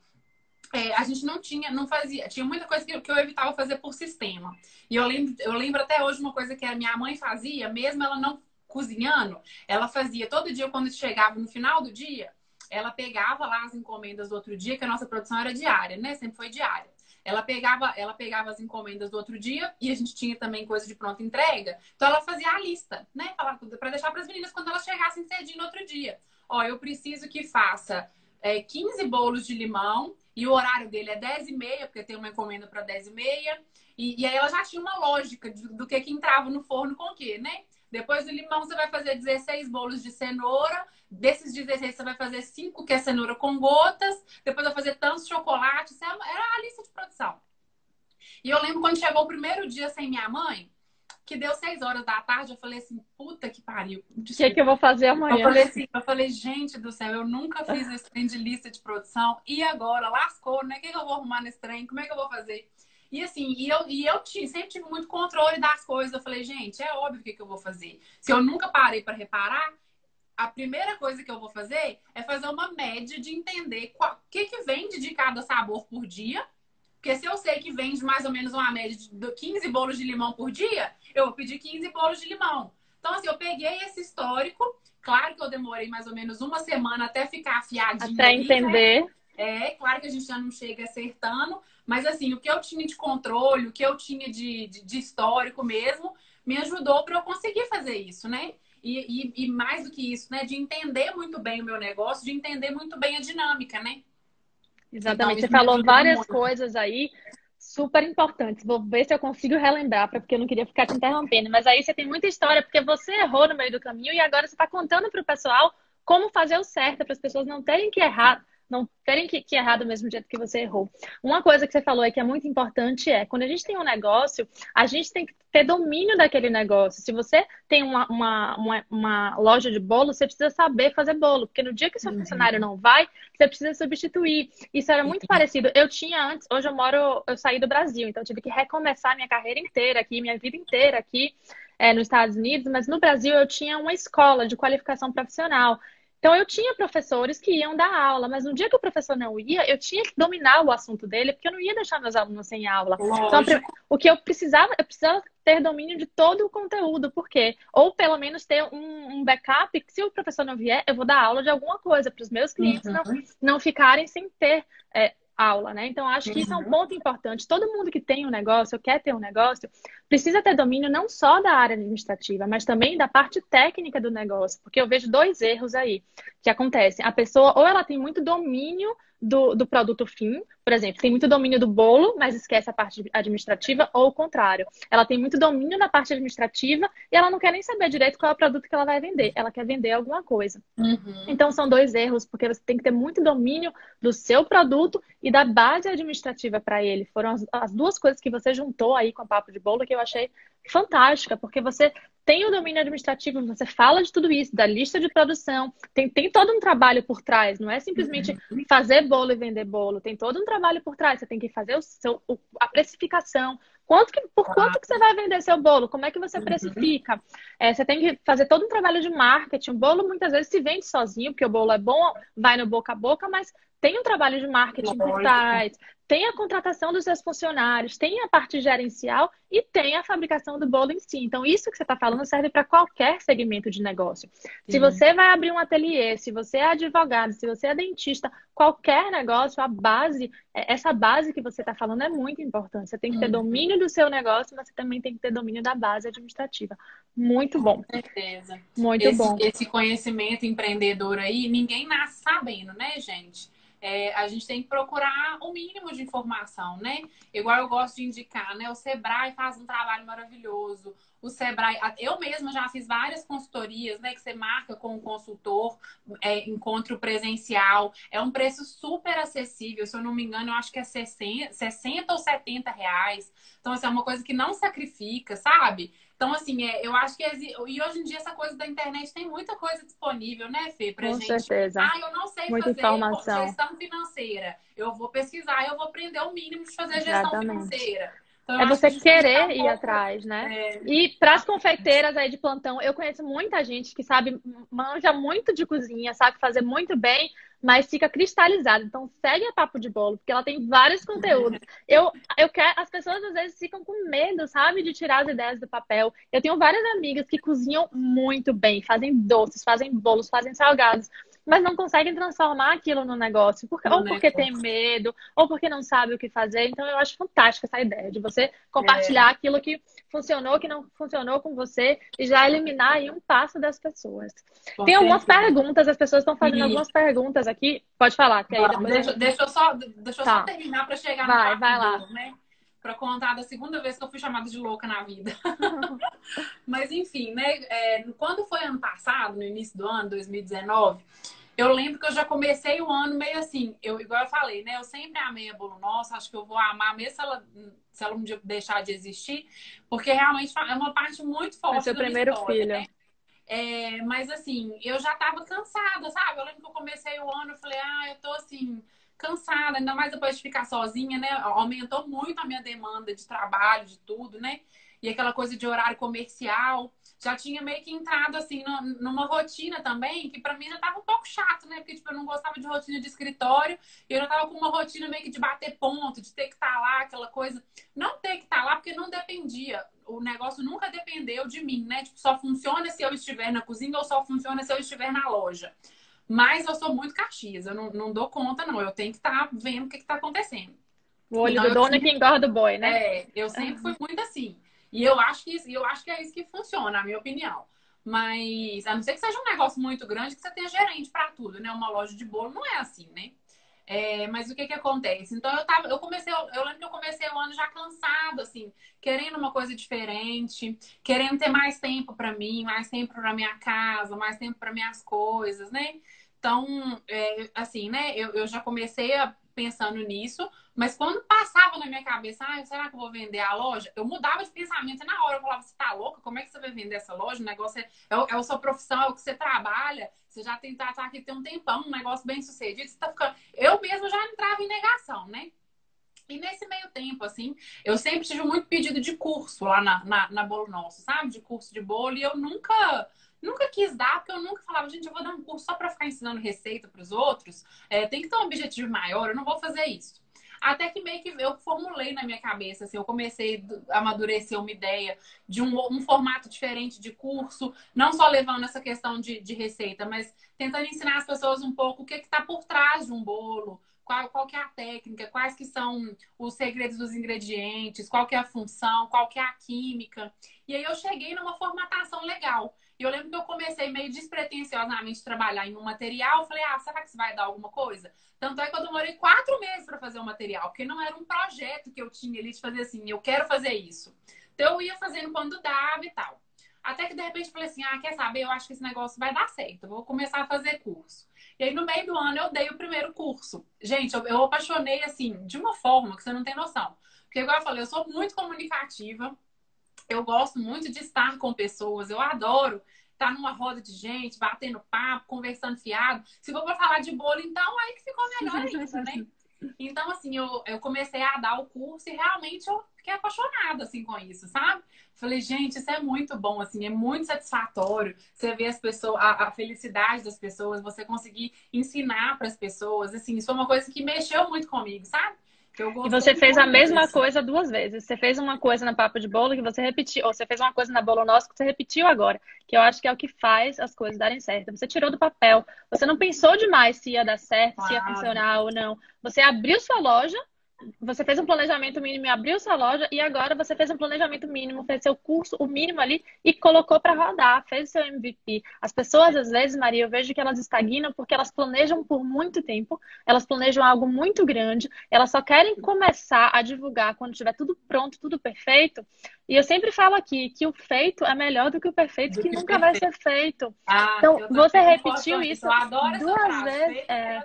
B: é, a gente não tinha, não fazia, tinha muita coisa que, que, eu evitava fazer por sistema. E eu lembro, eu lembro até hoje uma coisa que a minha mãe fazia, mesmo ela não cozinhando, ela fazia todo dia quando chegava no final do dia, ela pegava lá as encomendas do outro dia, que a nossa produção era diária, né? Sempre foi diária. Ela pegava, ela pegava as encomendas do outro dia e a gente tinha também coisa de pronta entrega. Então ela fazia a lista, né? Para deixar para as meninas quando elas chegassem cedinho no outro dia. Ó, eu preciso que faça é, 15 bolos de limão e o horário dele é 10 e meia, porque tem uma encomenda para 10 e meia. E, e, aí ela já tinha uma lógica de, do que, que entrava no forno com o quê, né? Depois do limão, você vai fazer 16 bolos de cenoura. Desses 16, você vai fazer 5 que é cenoura com gotas. Depois vai fazer tantos chocolates. É era a lista de produção. E eu lembro quando chegou o primeiro dia sem minha mãe, que deu 6 horas da tarde, eu falei assim, puta que pariu.
A: O que, que eu vou fazer amanhã?
B: Eu falei assim, eu falei, gente do céu, eu nunca fiz esse trem de lista de produção. E agora? Lascou, né? O que, que eu vou arrumar nesse trem? Como é que eu vou fazer? E assim, e eu, e eu sempre tive muito controle das coisas. Eu falei, gente, é óbvio o que, que eu vou fazer. Se eu nunca parei para reparar, a primeira coisa que eu vou fazer é fazer uma média de entender o que, que vende de cada sabor por dia. Porque se eu sei que vende mais ou menos uma média de 15 bolos de limão por dia, eu vou pedir 15 bolos de limão. Então, assim, eu peguei esse histórico. Claro que eu demorei mais ou menos uma semana até ficar afiadinha.
A: Até ali, né? entender. Né?
B: É, claro que a gente já não chega acertando, mas assim, o que eu tinha de controle, o que eu tinha de, de, de histórico mesmo, me ajudou para eu conseguir fazer isso, né? E, e, e, mais do que isso, né? De entender muito bem o meu negócio, de entender muito bem a dinâmica, né?
A: Exatamente. Então, Você falou várias muito. coisas aí super importantes. Vou ver se eu consigo relembrar, porque eu não queria ficar te interrompendo. Mas aí você tem muita história, porque você errou no meio do caminho e agora você está contando para o pessoal como fazer o certo, para as pessoas não terem que errar não terem que, que errar do mesmo jeito que você errou. Uma coisa que você falou aí que é muito importante é, quando a gente tem um negócio, a gente tem que ter domínio daquele negócio. Se você tem uma, uma, uma, uma loja de bolo, você precisa saber fazer bolo, porque no dia que seu uhum. funcionário não vai, você precisa substituir. Isso era muito uhum. parecido. Eu tinha antes, hoje eu moro, eu saí do Brasil, então eu tive que recomeçar minha carreira inteira aqui, minha vida inteira aqui. É, nos Estados Unidos, mas no Brasil eu tinha uma escola de qualificação profissional. Então, eu tinha professores que iam dar aula, mas no dia que o professor não ia, eu tinha que dominar o assunto dele, porque eu não ia deixar meus alunos sem aula. Então, o que eu precisava, eu precisava ter domínio de todo o conteúdo, por quê? Ou pelo menos ter um, um backup, que se o professor não vier, eu vou dar aula de alguma coisa, para os meus clientes uhum. não, não ficarem sem ter é, aula, né? Então, acho que isso é um uhum. ponto importante. Todo mundo que tem um negócio, quer ter um negócio, precisa ter domínio não só da área administrativa, mas também da parte técnica do negócio, porque eu vejo dois erros aí que acontecem. A pessoa, ou ela tem muito domínio do, do produto fim, por exemplo, tem muito domínio do bolo, mas esquece a parte administrativa, ou o contrário. Ela tem muito domínio da parte administrativa e ela não quer nem saber direito qual é o produto que ela vai vender. Ela quer vender alguma coisa. Uhum. Então, são dois erros, porque você tem que ter muito domínio do seu produto e da base administrativa para ele. Foram as, as duas coisas que você juntou aí com o Papo de Bolo que eu achei fantástica, porque você tem o domínio administrativo, você fala de tudo isso, da lista de produção, tem, tem todo um trabalho por trás, não é simplesmente uhum. fazer bolo e vender bolo, tem todo um trabalho por trás, você tem que fazer o seu, a precificação, quanto que, por quanto que você vai vender seu bolo, como é que você uhum. precifica, é, você tem que fazer todo um trabalho de marketing, o bolo muitas vezes se vende sozinho, porque o bolo é bom, vai no boca a boca, mas tem um trabalho de marketing por trás, tem a contratação dos seus funcionários, tem a parte gerencial e tem a fabricação do bolo em si. Então, isso que você está falando serve para qualquer segmento de negócio. Se você vai abrir um ateliê, se você é advogado, se você é dentista, qualquer negócio, a base, é, essa base que você está falando é muito importante. Você tem que ter uhum. domínio do seu negócio, mas você também tem que ter domínio da base administrativa. Muito bom.
B: Com certeza.
A: Muito
B: esse,
A: bom.
B: Esse conhecimento empreendedor aí, ninguém nasce sabendo, né, gente? É, a gente tem que procurar o mínimo de informação, né? Igual eu gosto de indicar, né? O Sebrae faz um trabalho maravilhoso. O Sebrae, eu mesma já fiz várias consultorias, né? Que você marca com o consultor, é, encontro presencial. É um preço super acessível. Se eu não me engano, eu acho que é 60, 60 ou 70 reais. Então, assim, é uma coisa que não sacrifica, sabe? Então, assim, é, eu acho que. E hoje em dia, essa coisa da internet tem muita coisa disponível, né, Fê?
A: Pra Com gente. certeza.
B: Ah, eu não sei muita fazer informação. gestão financeira. Eu vou pesquisar, eu vou aprender o mínimo de fazer Exatamente. gestão financeira.
A: Então, é você querer ir atrás, né? É... E para as confeiteiras aí de plantão, eu conheço muita gente que sabe, manja muito de cozinha, sabe fazer muito bem, mas fica cristalizado. Então segue a Papo de Bolo, porque ela tem vários conteúdos. Eu, eu quero, as pessoas às vezes ficam com medo, sabe, de tirar as ideias do papel. Eu tenho várias amigas que cozinham muito bem, fazem doces, fazem bolos, fazem salgados. Mas não conseguem transformar aquilo no negócio, porque, ou porque tem medo, ou porque não sabe o que fazer. Então, eu acho fantástica essa ideia de você compartilhar é. aquilo que funcionou, que não funcionou com você e já eliminar aí um passo das pessoas. Com tem algumas perguntas, as pessoas estão fazendo algumas perguntas aqui. Pode falar, que aí
B: depois deixa, eu... deixa eu só, deixa eu tá. só terminar para chegar
A: vai, no Vai, vai lá.
B: Né? Para contar da segunda vez que eu fui chamada de louca na vida. Mas enfim, né? É, quando foi ano passado, no início do ano, 2019, eu lembro que eu já comecei o ano meio assim, eu, igual eu falei, né? Eu sempre amei a Bolo Nossa, acho que eu vou amar mesmo se ela, se ela um dia deixar de existir, porque realmente é uma parte muito forte. É
A: seu primeiro
B: história,
A: filho.
B: Né? É, mas assim, eu já tava cansada, sabe? Eu lembro que eu comecei o ano, eu falei, ah, eu tô assim, cansada, ainda mais depois de ficar sozinha, né? Aumentou muito a minha demanda de trabalho, de tudo, né? E aquela coisa de horário comercial. Já tinha meio que entrado, assim, numa rotina também, que para mim já tava um pouco chato, né? Porque, tipo, eu não gostava de rotina de escritório. E eu já tava com uma rotina meio que de bater ponto, de ter que estar tá lá, aquela coisa. Não ter que estar tá lá, porque não dependia. O negócio nunca dependeu de mim, né? Tipo, só funciona se eu estiver na cozinha ou só funciona se eu estiver na loja. Mas eu sou muito caxias, eu não, não dou conta, não. Eu tenho que estar tá vendo o que está acontecendo.
A: O olho então, do dono é sempre... que engorda o boi, né?
B: É, eu sempre fui muito assim. E eu acho que eu acho que é isso que funciona, na minha opinião. Mas, a não ser que seja um negócio muito grande, que você tenha gerente para tudo, né? Uma loja de bolo não é assim, né? É, mas o que que acontece? Então eu tava, eu comecei, eu lembro que eu comecei o ano já cansado, assim, querendo uma coisa diferente, querendo ter mais tempo para mim, mais tempo para minha casa, mais tempo para minhas coisas, né? Então, é, assim, né? Eu, eu já comecei a, pensando nisso, mas quando passava na minha cabeça, ah, será que eu vou vender a loja? Eu mudava de pensamento na hora. Eu falava, você tá louca? Como é que você vai vender essa loja? O negócio é, é, é a sua profissão, é o que você trabalha. Você já tem, tá, tá aqui tem um tempão, um negócio bem sucedido. Você tá ficando... Eu mesmo já entrava em negação, né? E nesse meio tempo, assim, eu sempre tive muito pedido de curso lá na, na, na Bolo Nosso, sabe? De curso de bolo. E eu nunca nunca quis dar, porque eu nunca falava, gente, eu vou dar um curso só para ficar ensinando receita para os outros. É, tem que ter um objetivo maior, eu não vou fazer isso. Até que meio que eu formulei na minha cabeça, assim, eu comecei a amadurecer uma ideia de um, um formato diferente de curso, não só levando essa questão de, de receita, mas tentando ensinar as pessoas um pouco o que está por trás de um bolo, qual, qual que é a técnica, quais que são os segredos dos ingredientes, qual que é a função, qual que é a química. E aí eu cheguei numa formatação legal. E eu lembro que eu comecei meio despretensiosamente a trabalhar em um material. Falei, ah, será que isso vai dar alguma coisa? Tanto é que eu demorei quatro meses para fazer o material, porque não era um projeto que eu tinha ali de fazer assim, eu quero fazer isso. Então eu ia fazendo quando dava e tal. Até que de repente falei assim: ah, quer saber? Eu acho que esse negócio vai dar certo, eu vou começar a fazer curso. E aí no meio do ano eu dei o primeiro curso. Gente, eu, eu apaixonei assim, de uma forma que você não tem noção. Porque, igual eu falei, eu sou muito comunicativa, eu gosto muito de estar com pessoas, eu adoro estar numa roda de gente, batendo papo, conversando fiado. Se for para falar de bolo, então aí que ficou melhor ainda, né? Então, assim, eu, eu comecei a dar o curso e realmente eu fiquei apaixonada, assim, com isso, sabe? Falei, gente, isso é muito bom, assim, é muito satisfatório. Você ver as pessoas, a, a felicidade das pessoas, você conseguir ensinar para as pessoas, assim, isso foi uma coisa que mexeu muito comigo, sabe?
A: E você fez a mesma coisa duas vezes. Você fez uma coisa na Papo de Bolo que você repetiu, ou você fez uma coisa na Bolo Nosso que você repetiu agora, que eu acho que é o que faz as coisas darem certo. Você tirou do papel, você não pensou demais se ia dar certo, claro. se ia funcionar ou não. Você abriu sua loja você fez um planejamento mínimo e abriu sua loja e agora você fez um planejamento mínimo, fez seu curso, o mínimo ali e colocou para rodar, fez seu MVP. As pessoas às vezes, Maria, eu vejo que elas estagnam porque elas planejam por muito tempo, elas planejam algo muito grande, elas só querem começar a divulgar quando tiver tudo pronto, tudo perfeito. E eu sempre falo aqui que o feito é melhor do que o perfeito, que, que, nunca perfeito. vai ser feito. Ah, então, você repetiu isso duas vezes. É...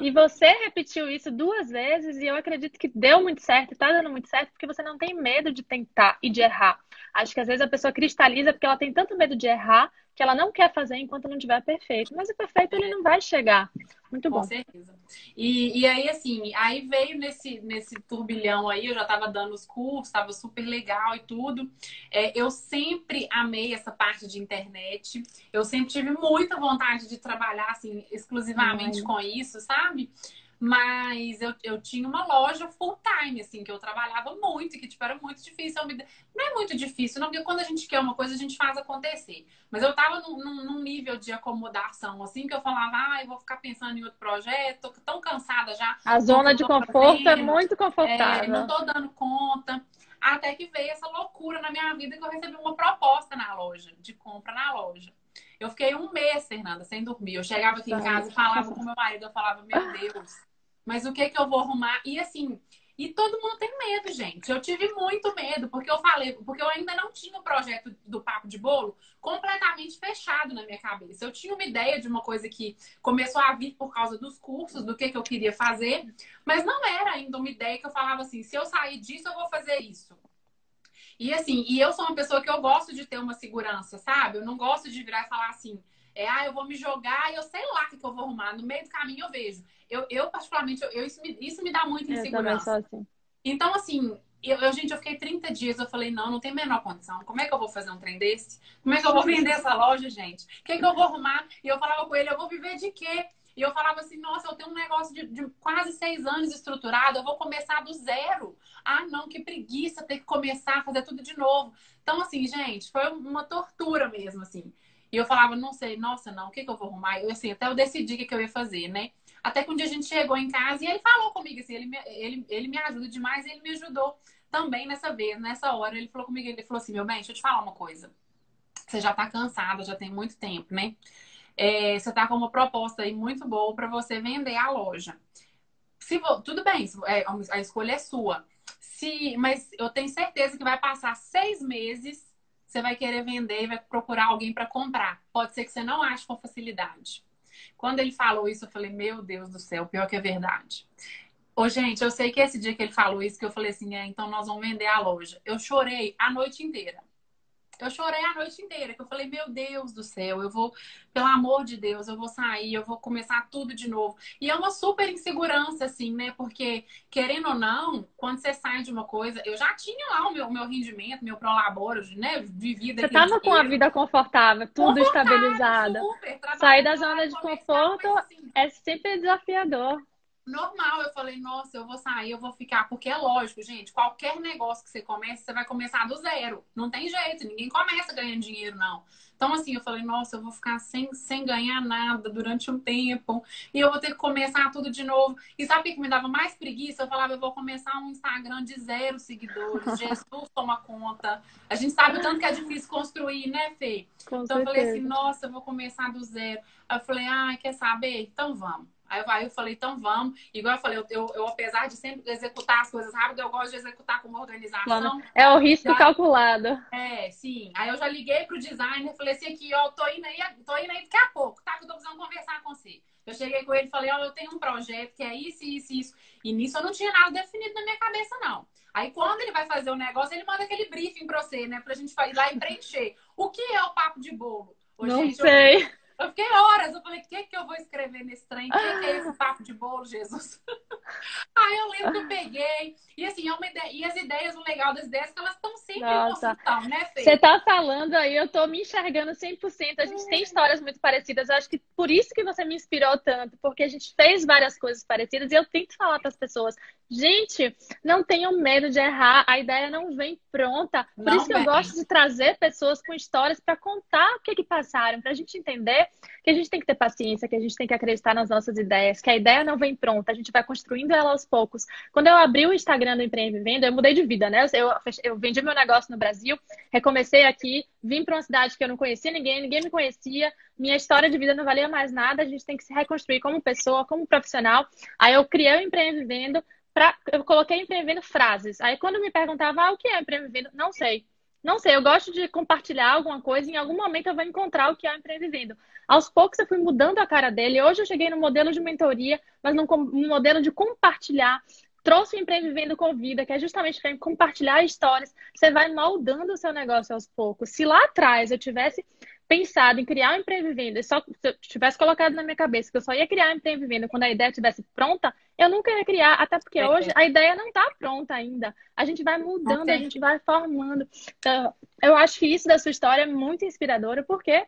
A: E você repetiu isso duas vezes e eu acredito que deu muito certo, está dando muito certo, porque você não tem medo de tentar e de errar. Acho que às vezes a pessoa cristaliza porque ela tem tanto medo de errar que ela não quer fazer enquanto não tiver perfeito. Mas o perfeito ele não vai chegar. Muito bom.
B: Com certeza. E, e aí, assim, aí veio nesse, nesse turbilhão aí, eu já estava dando os cursos, estava super legal e tudo. É, eu sempre amei essa parte de internet. Eu sempre tive muita vontade de trabalhar, assim, exclusivamente com isso, sabe? Mas eu, eu tinha uma loja full time, assim, que eu trabalhava muito, que tipo, era muito difícil. Me... Não é muito difícil, não, porque quando a gente quer uma coisa, a gente faz acontecer. Mas eu tava num, num nível de acomodação, assim, que eu falava, ah, eu vou ficar pensando em outro projeto, tô tão cansada já.
A: A zona de conforto fazendo, é muito confortável. É,
B: não tô dando conta. Até que veio essa loucura na minha vida que eu recebi uma proposta na loja, de compra na loja. Eu fiquei um mês, Fernanda, sem dormir. Eu chegava aqui em casa e falava com meu marido, eu falava, meu Deus, mas o que que eu vou arrumar? E assim, e todo mundo tem medo, gente. Eu tive muito medo, porque eu falei, porque eu ainda não tinha o projeto do Papo de Bolo completamente fechado na minha cabeça. Eu tinha uma ideia de uma coisa que começou a vir por causa dos cursos, do que, que eu queria fazer, mas não era ainda uma ideia que eu falava assim: se eu sair disso, eu vou fazer isso. E assim, e eu sou uma pessoa que eu gosto de ter uma segurança, sabe? Eu não gosto de virar e falar assim, é, ah, eu vou me jogar e eu sei lá o que, que eu vou arrumar. No meio do caminho eu vejo. Eu, eu particularmente, eu, isso, me, isso me dá muita insegurança. Assim. Então, assim, eu, eu, gente, eu fiquei 30 dias, eu falei, não, não tem a menor condição. Como é que eu vou fazer um trem desse? Como é que eu vou vender essa loja, gente? O que, que eu vou arrumar? E eu falava com ele, eu vou viver de quê? E eu falava assim, nossa, eu tenho um negócio de, de, quase seis anos estruturado, eu vou começar do zero. Ah, não, que preguiça ter que começar a fazer tudo de novo. Então, assim, gente, foi uma tortura mesmo, assim. E eu falava, não sei, nossa, não, o que, que eu vou arrumar? Eu, assim, até eu decidi o que, que eu ia fazer, né? Até que um dia a gente chegou em casa e ele falou comigo, assim, ele me, ele, ele me ajuda demais ele me ajudou também nessa vez, nessa hora. Ele falou comigo, ele falou assim, meu bem, deixa eu te falar uma coisa. Você já tá cansada, já tem muito tempo, né? é, você está com uma proposta aí muito boa para você vender a loja. Se tudo bem, é, a escolha é sua. Se, mas eu tenho certeza que vai passar seis meses, você vai querer vender e vai procurar alguém para comprar. Pode ser que você não ache com facilidade. Quando ele falou isso, eu falei, meu Deus do céu, pior que é verdade. Ô, gente, eu sei que esse dia que ele falou isso, que eu falei assim, é, então nós vamos vender a loja. Eu chorei a noite inteira. Eu chorei a noite inteira, que eu falei, meu Deus do céu, eu vou, pelo amor de Deus, eu vou sair, eu vou começar tudo de novo. E é uma super insegurança, assim, né? Porque, querendo ou não, quando você sai de uma coisa, eu já tinha lá o meu, meu rendimento, meu prolaboro, né? De vida.
A: Você tava com a vida confortável, tudo confortável, estabilizado. Super, Sair da zona de conforto assim. é sempre desafiador
B: normal. Eu falei, nossa, eu vou sair, eu vou ficar. Porque é lógico, gente, qualquer negócio que você comece, você vai começar do zero. Não tem jeito, ninguém começa ganhando dinheiro, não. Então, assim, eu falei, nossa, eu vou ficar sem, sem ganhar nada durante um tempo. E eu vou ter que começar tudo de novo. E sabe o que me dava mais preguiça? Eu falava, eu vou começar um Instagram de zero seguidores. Jesus toma conta. A gente sabe o tanto que é difícil construir, né, Fê? Com então, certeza. eu falei assim, nossa, eu vou começar do zero. Aí eu falei, ah, quer saber? Então vamos. Aí, aí eu falei, então vamos. Igual eu falei, eu, eu, eu, apesar de sempre executar as coisas rápido, eu gosto de executar com uma organização.
A: É o risco já... calculado.
B: É, sim. Aí eu já liguei pro designer falei assim, aqui, ó, tô indo aí, tô indo aí daqui a pouco, tá? Que eu tô precisando conversar com você. Eu cheguei com ele e falei, ó, eu tenho um projeto que é isso, isso, isso. E nisso eu não tinha nada definido na minha cabeça, não. Aí quando ele vai fazer o negócio, ele manda aquele briefing pra você, né? Pra gente ir lá e preencher. O que é o papo de bolo?
A: Ô, não gente, sei.
B: Eu... Eu fiquei horas, eu falei, o que, que eu vou escrever nesse trem? O que, que é esse papo de bolo, Jesus? Aí eu lembro que eu peguei. E assim, é uma ideia, e as ideias, o legal das ideias, é que elas estão sempre Nossa. em construção, né, Fê?
A: Você tá falando aí, eu tô me enxergando 100%. A gente é. tem histórias muito parecidas. Eu acho que por isso que você me inspirou tanto, porque a gente fez várias coisas parecidas e eu tento falar para as pessoas, gente, não tenham medo de errar, a ideia não vem pronta. Por não isso que vem. eu gosto de trazer pessoas com histórias para contar o que que passaram, para a gente entender que a gente tem que ter paciência, que a gente tem que acreditar nas nossas ideias, que a ideia não vem pronta, a gente vai construindo ela aos poucos. Quando eu abri o Instagram do Empreende Venda, eu mudei de vida, né? Eu, eu vendi meu negócio no Brasil, recomecei aqui, vim para uma cidade que eu não conhecia ninguém, ninguém me conhecia, minha história de vida não valia mais nada, a gente tem que se reconstruir como pessoa, como profissional. Aí eu criei o Empreende Vendo, pra, eu coloquei Empreende Vendo frases. Aí quando me perguntava, ah, o que é Empreende Vendo? Não sei. Não sei, eu gosto de compartilhar alguma coisa e em algum momento eu vou encontrar o que é empreendendo. Aos poucos eu fui mudando a cara dele. Hoje eu cheguei no modelo de mentoria, mas no modelo de compartilhar. Trouxe o Empreendendo com Vida, que é justamente para compartilhar histórias. Você vai moldando o seu negócio aos poucos. Se lá atrás eu tivesse pensado em criar um empreendendo, só se eu tivesse colocado na minha cabeça que eu só ia criar um empreendendo quando a ideia estivesse pronta, eu nunca ia criar, até porque é, hoje a ideia não está pronta ainda. A gente vai mudando, a gente vai formando. Então, eu acho que isso da sua história é muito inspiradora, porque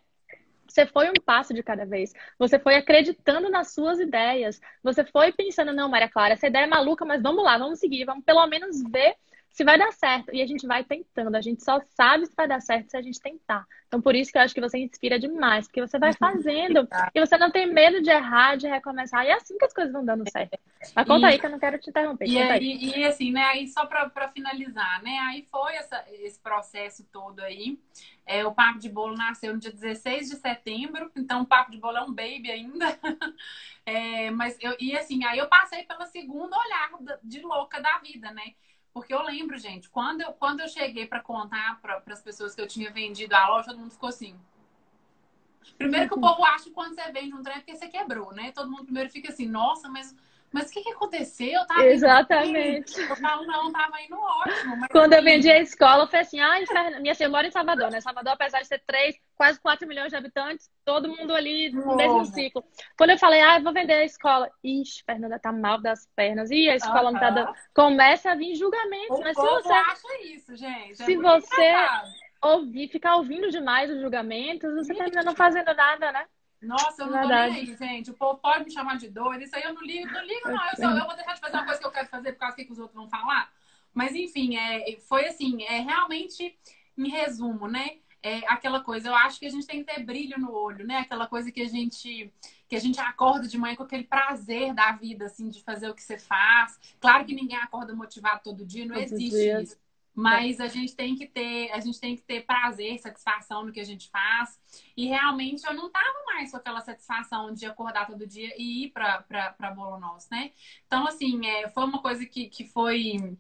A: Você foi um passo de cada vez. Você foi acreditando nas suas ideias. Você foi pensando, não, Maria Clara, essa ideia é maluca, mas vamos lá, vamos seguir, vamos pelo menos ver se vai dar certo. E a gente vai tentando. A gente só sabe se vai dar certo se a gente tentar. Então, por isso que eu acho que você inspira demais, porque você vai fazendo e você não tem medo de errar, de recomeçar. E é assim que as coisas vão dando certo. Mas conta e, aí que eu não quero te interromper.
B: E, aí, e assim, né? Aí só para finalizar, né? Aí foi essa, esse processo todo aí. É, o Papo de Bolo nasceu no dia 16 de setembro, então o Papo de Bolo é um baby ainda. É, mas eu, e assim, aí eu passei pela segunda olhar de louca da vida, né? Porque eu lembro, gente, quando eu, quando eu cheguei para contar para as pessoas que eu tinha vendido a loja, todo mundo ficou assim. Primeiro que o povo acha que quando você vende um trem é porque você quebrou, né? Todo mundo primeiro fica assim, nossa, mas mas o que, que aconteceu?
A: Tava Exatamente.
B: Eu falo, não, tava indo ótimo.
A: Quando eu vendi a escola, foi assim, ai, minha senhora mora em Salvador, né? Salvador, apesar de ser três, quase 4 milhões de habitantes, todo mundo ali no mesmo ciclo. Quando eu falei, ah, vou vender a escola. Ixi, Fernanda tá mal das pernas. Ih, a escola não tá dando. Começa a vir julgamentos.
B: O
A: mas
B: se
A: você.
B: acha isso, gente.
A: É se você ouvir, ficar ouvindo demais os julgamentos, você termina não fazendo nada, né?
B: Nossa, eu não Verdade. tô nem aí, gente. O povo pode me chamar de doida. Isso aí eu não ligo, não ligo, não. Eu, só, eu vou deixar de fazer uma coisa que eu quero fazer por causa do que os outros vão falar. Mas, enfim, é, foi assim, é realmente, em resumo, né? É aquela coisa, eu acho que a gente tem que ter brilho no olho, né? Aquela coisa que a gente que a gente acorda de manhã com aquele prazer da vida, assim, de fazer o que você faz. Claro que ninguém acorda motivado todo dia, não Todos existe isso. Mas a gente tem que ter, a gente tem que ter prazer, satisfação no que a gente faz. E realmente eu não tava mais com aquela satisfação de acordar todo dia e ir para Bolo Nosso, né? Então, assim, é, foi uma coisa que, que foi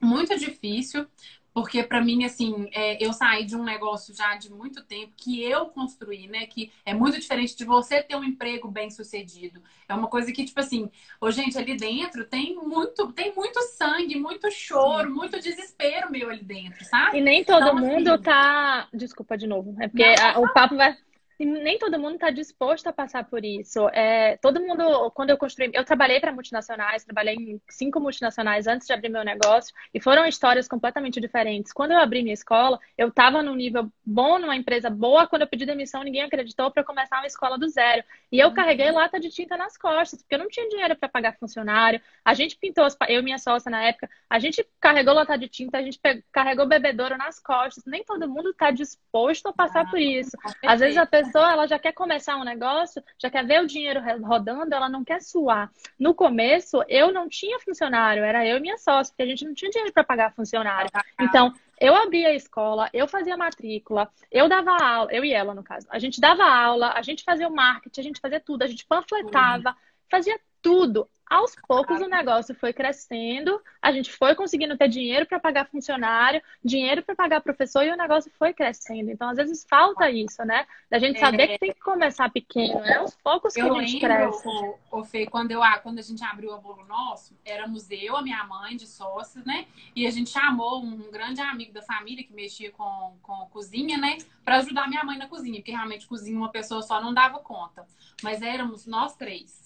B: muito difícil, porque para mim, assim, é, eu saí de um negócio já de muito tempo que eu construí, né? Que é muito diferente de você ter um emprego bem sucedido. É uma coisa que, tipo assim, ô, gente, ali dentro tem muito, tem muito sangue, muito choro, Sim. muito desespero meu ali dentro, sabe?
A: E nem todo então, mundo assim... tá. Desculpa de novo. É porque a, o papo vai e nem todo mundo está disposto a passar por isso. É, todo mundo, quando eu construí, eu trabalhei para multinacionais, trabalhei em cinco multinacionais antes de abrir meu negócio, e foram histórias completamente diferentes. Quando eu abri minha escola, eu estava num nível bom, numa empresa boa. Quando eu pedi demissão, ninguém acreditou para começar uma escola do zero. E eu uhum. carreguei lata de tinta nas costas, porque eu não tinha dinheiro para pagar funcionário. A gente pintou, eu e minha sócia na época, a gente carregou lata de tinta, a gente carregou bebedouro nas costas. Nem todo mundo está disposto a passar ah, por isso. Às vezes a pessoa pessoa ela já quer começar um negócio, já quer ver o dinheiro rodando, ela não quer suar. No começo, eu não tinha funcionário, era eu e minha sócia, porque a gente não tinha dinheiro para pagar funcionário. Então, eu abria a escola, eu fazia matrícula, eu dava aula, eu e ela, no caso. A gente dava aula, a gente fazia o marketing, a gente fazia tudo, a gente panfletava, fazia tudo. Aos poucos o negócio foi crescendo, a gente foi conseguindo ter dinheiro para pagar funcionário, dinheiro para pagar professor e o negócio foi crescendo. Então, às vezes falta isso, né? Da gente saber que tem que começar pequeno, é aos poucos que eu a gente lembro, cresce.
B: O, o Fê, quando, eu, quando a gente abriu o bolo nosso, éramos eu, a minha mãe de sócios, né? E a gente chamou um grande amigo da família que mexia com, com cozinha, né? Para ajudar minha mãe na cozinha, porque realmente cozinha uma pessoa só não dava conta. Mas éramos nós três.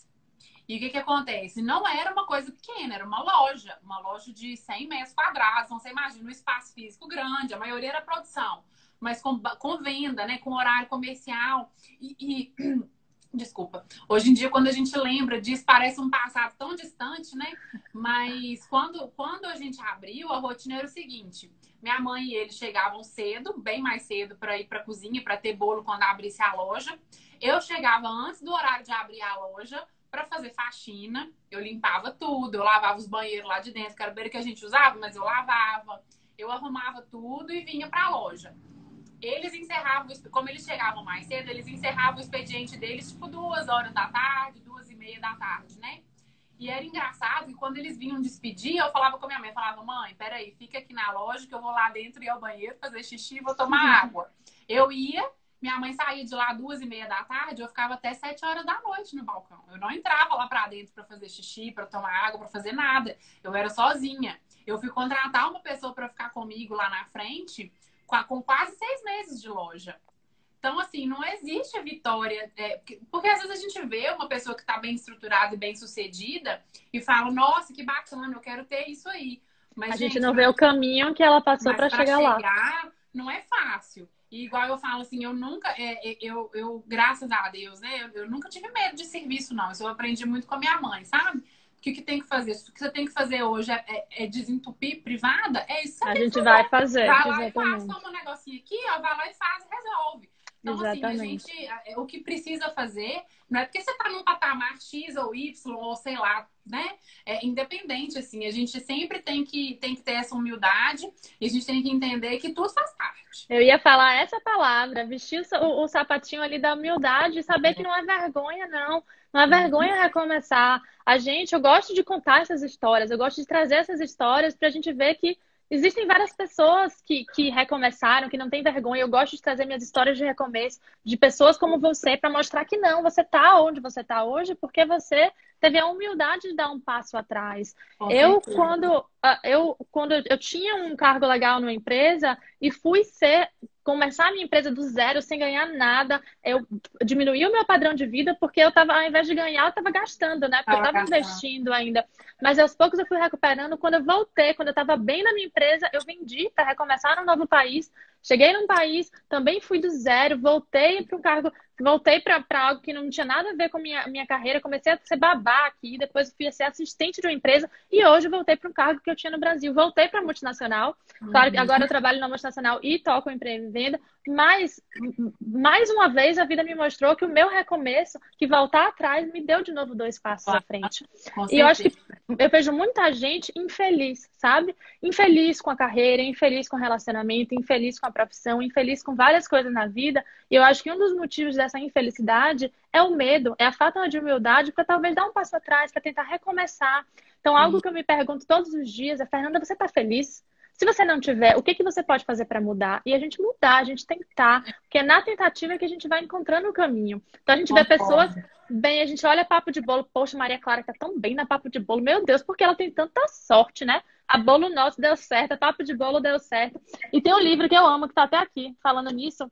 B: E o que, que acontece? Não era uma coisa pequena, era uma loja, uma loja de 100 metros quadrados. Então, você imagina um espaço físico grande, a maioria era produção, mas com, com venda, né? com horário comercial. E, e, desculpa, hoje em dia, quando a gente lembra disso, parece um passado tão distante, né? Mas quando, quando a gente abriu, a rotina era o seguinte: minha mãe e ele chegavam cedo, bem mais cedo, para ir para a cozinha, para ter bolo quando abrisse a loja. Eu chegava antes do horário de abrir a loja para fazer faxina. Eu limpava tudo, eu lavava os banheiros lá de dentro, que era o banheiro que a gente usava, mas eu lavava. Eu arrumava tudo e vinha para a loja. Eles encerravam, como eles chegavam mais cedo, eles encerravam o expediente deles tipo duas horas da tarde, duas e meia da tarde, né? E era engraçado que quando eles vinham despedir, eu falava com a minha mãe, falava, mãe, peraí, fica aqui na loja que eu vou lá dentro ir ao banheiro fazer xixi e vou tomar água. Eu ia, minha mãe saía de lá duas e meia da tarde, eu ficava até sete horas da noite no balcão. Eu não entrava lá para dentro para fazer xixi, para tomar água, para fazer nada. Eu era sozinha. Eu fui contratar uma pessoa para ficar comigo lá na frente com quase seis meses de loja. Então, assim, não existe a vitória. É, porque às vezes a gente vê uma pessoa que está bem estruturada e bem sucedida e fala, nossa, que bacana, eu quero ter isso aí.
A: Mas, a gente, gente não vê o caminho que ela passou para chegar, chegar lá.
B: Não é fácil. E igual eu falo assim, eu nunca, é, é, eu, eu, graças a Deus, né? Eu, eu, nunca tive medo de serviço, não. Isso eu aprendi muito com a minha mãe, sabe? O que, que tem que fazer? O que você tem que fazer hoje é, é, é desentupir privada? É isso
A: A gente vai fazer.
B: Vai lá e faz, toma um negocinho aqui, ó, vai lá e faz e resolve. Então, Exatamente. assim, a gente, o que precisa fazer, não é porque você está num patamar X ou Y, ou sei lá, né? É independente, assim, a gente sempre tem que, tem que ter essa humildade e a gente tem que entender que tudo faz parte.
A: Eu ia falar essa palavra, vestir o, o sapatinho ali da humildade e saber que não é vergonha, não. Não é vergonha recomeçar. A gente, eu gosto de contar essas histórias, eu gosto de trazer essas histórias para a gente ver que existem várias pessoas que, que recomeçaram, que não têm vergonha. Eu gosto de trazer minhas histórias de recomeço, de pessoas como você, para mostrar que não, você está onde você está hoje, porque você teve a humildade de dar um passo atrás. eu, quando, ah, eu, quando eu tinha um cargo legal numa empresa e fui ser começar a minha empresa do zero sem ganhar nada, eu diminuí o meu padrão de vida porque eu estava, ao invés de ganhar, eu estava gastando, né? Porque eu estava investindo ainda. Mas aos poucos eu fui recuperando. Quando eu voltei, quando eu estava bem na minha empresa, eu vendi para recomeçar num novo país. Cheguei num país, também fui do zero, voltei para um cargo voltei para algo que não tinha nada a ver com minha minha carreira, comecei a ser babá aqui, depois fui a ser assistente de uma empresa e hoje voltei para um cargo que eu tinha no Brasil. Voltei para a multinacional. Claro que agora eu trabalho na multinacional e toco emprego e venda, mas mais uma vez a vida me mostrou que o meu recomeço, que voltar atrás, me deu de novo dois passos à frente. E eu acho que eu vejo muita gente infeliz, sabe? Infeliz com a carreira, infeliz com o relacionamento, infeliz com a profissão, infeliz com várias coisas na vida. E eu acho que um dos motivos dessa essa infelicidade é o medo, é a falta de humildade para talvez dar um passo atrás, para tentar recomeçar. Então, algo que eu me pergunto todos os dias é, Fernanda, você está feliz? Se você não tiver, o que, que você pode fazer para mudar? E a gente mudar, a gente tentar, porque é na tentativa que a gente vai encontrando o caminho. Então a gente vê pessoas bem, a gente olha papo de bolo, poxa, Maria Clara tá tão bem na papo de bolo, meu Deus, porque ela tem tanta sorte, né? A bolo nosso deu certo, a papo de bolo deu certo. E tem um livro que eu amo, que tá até aqui, falando nisso,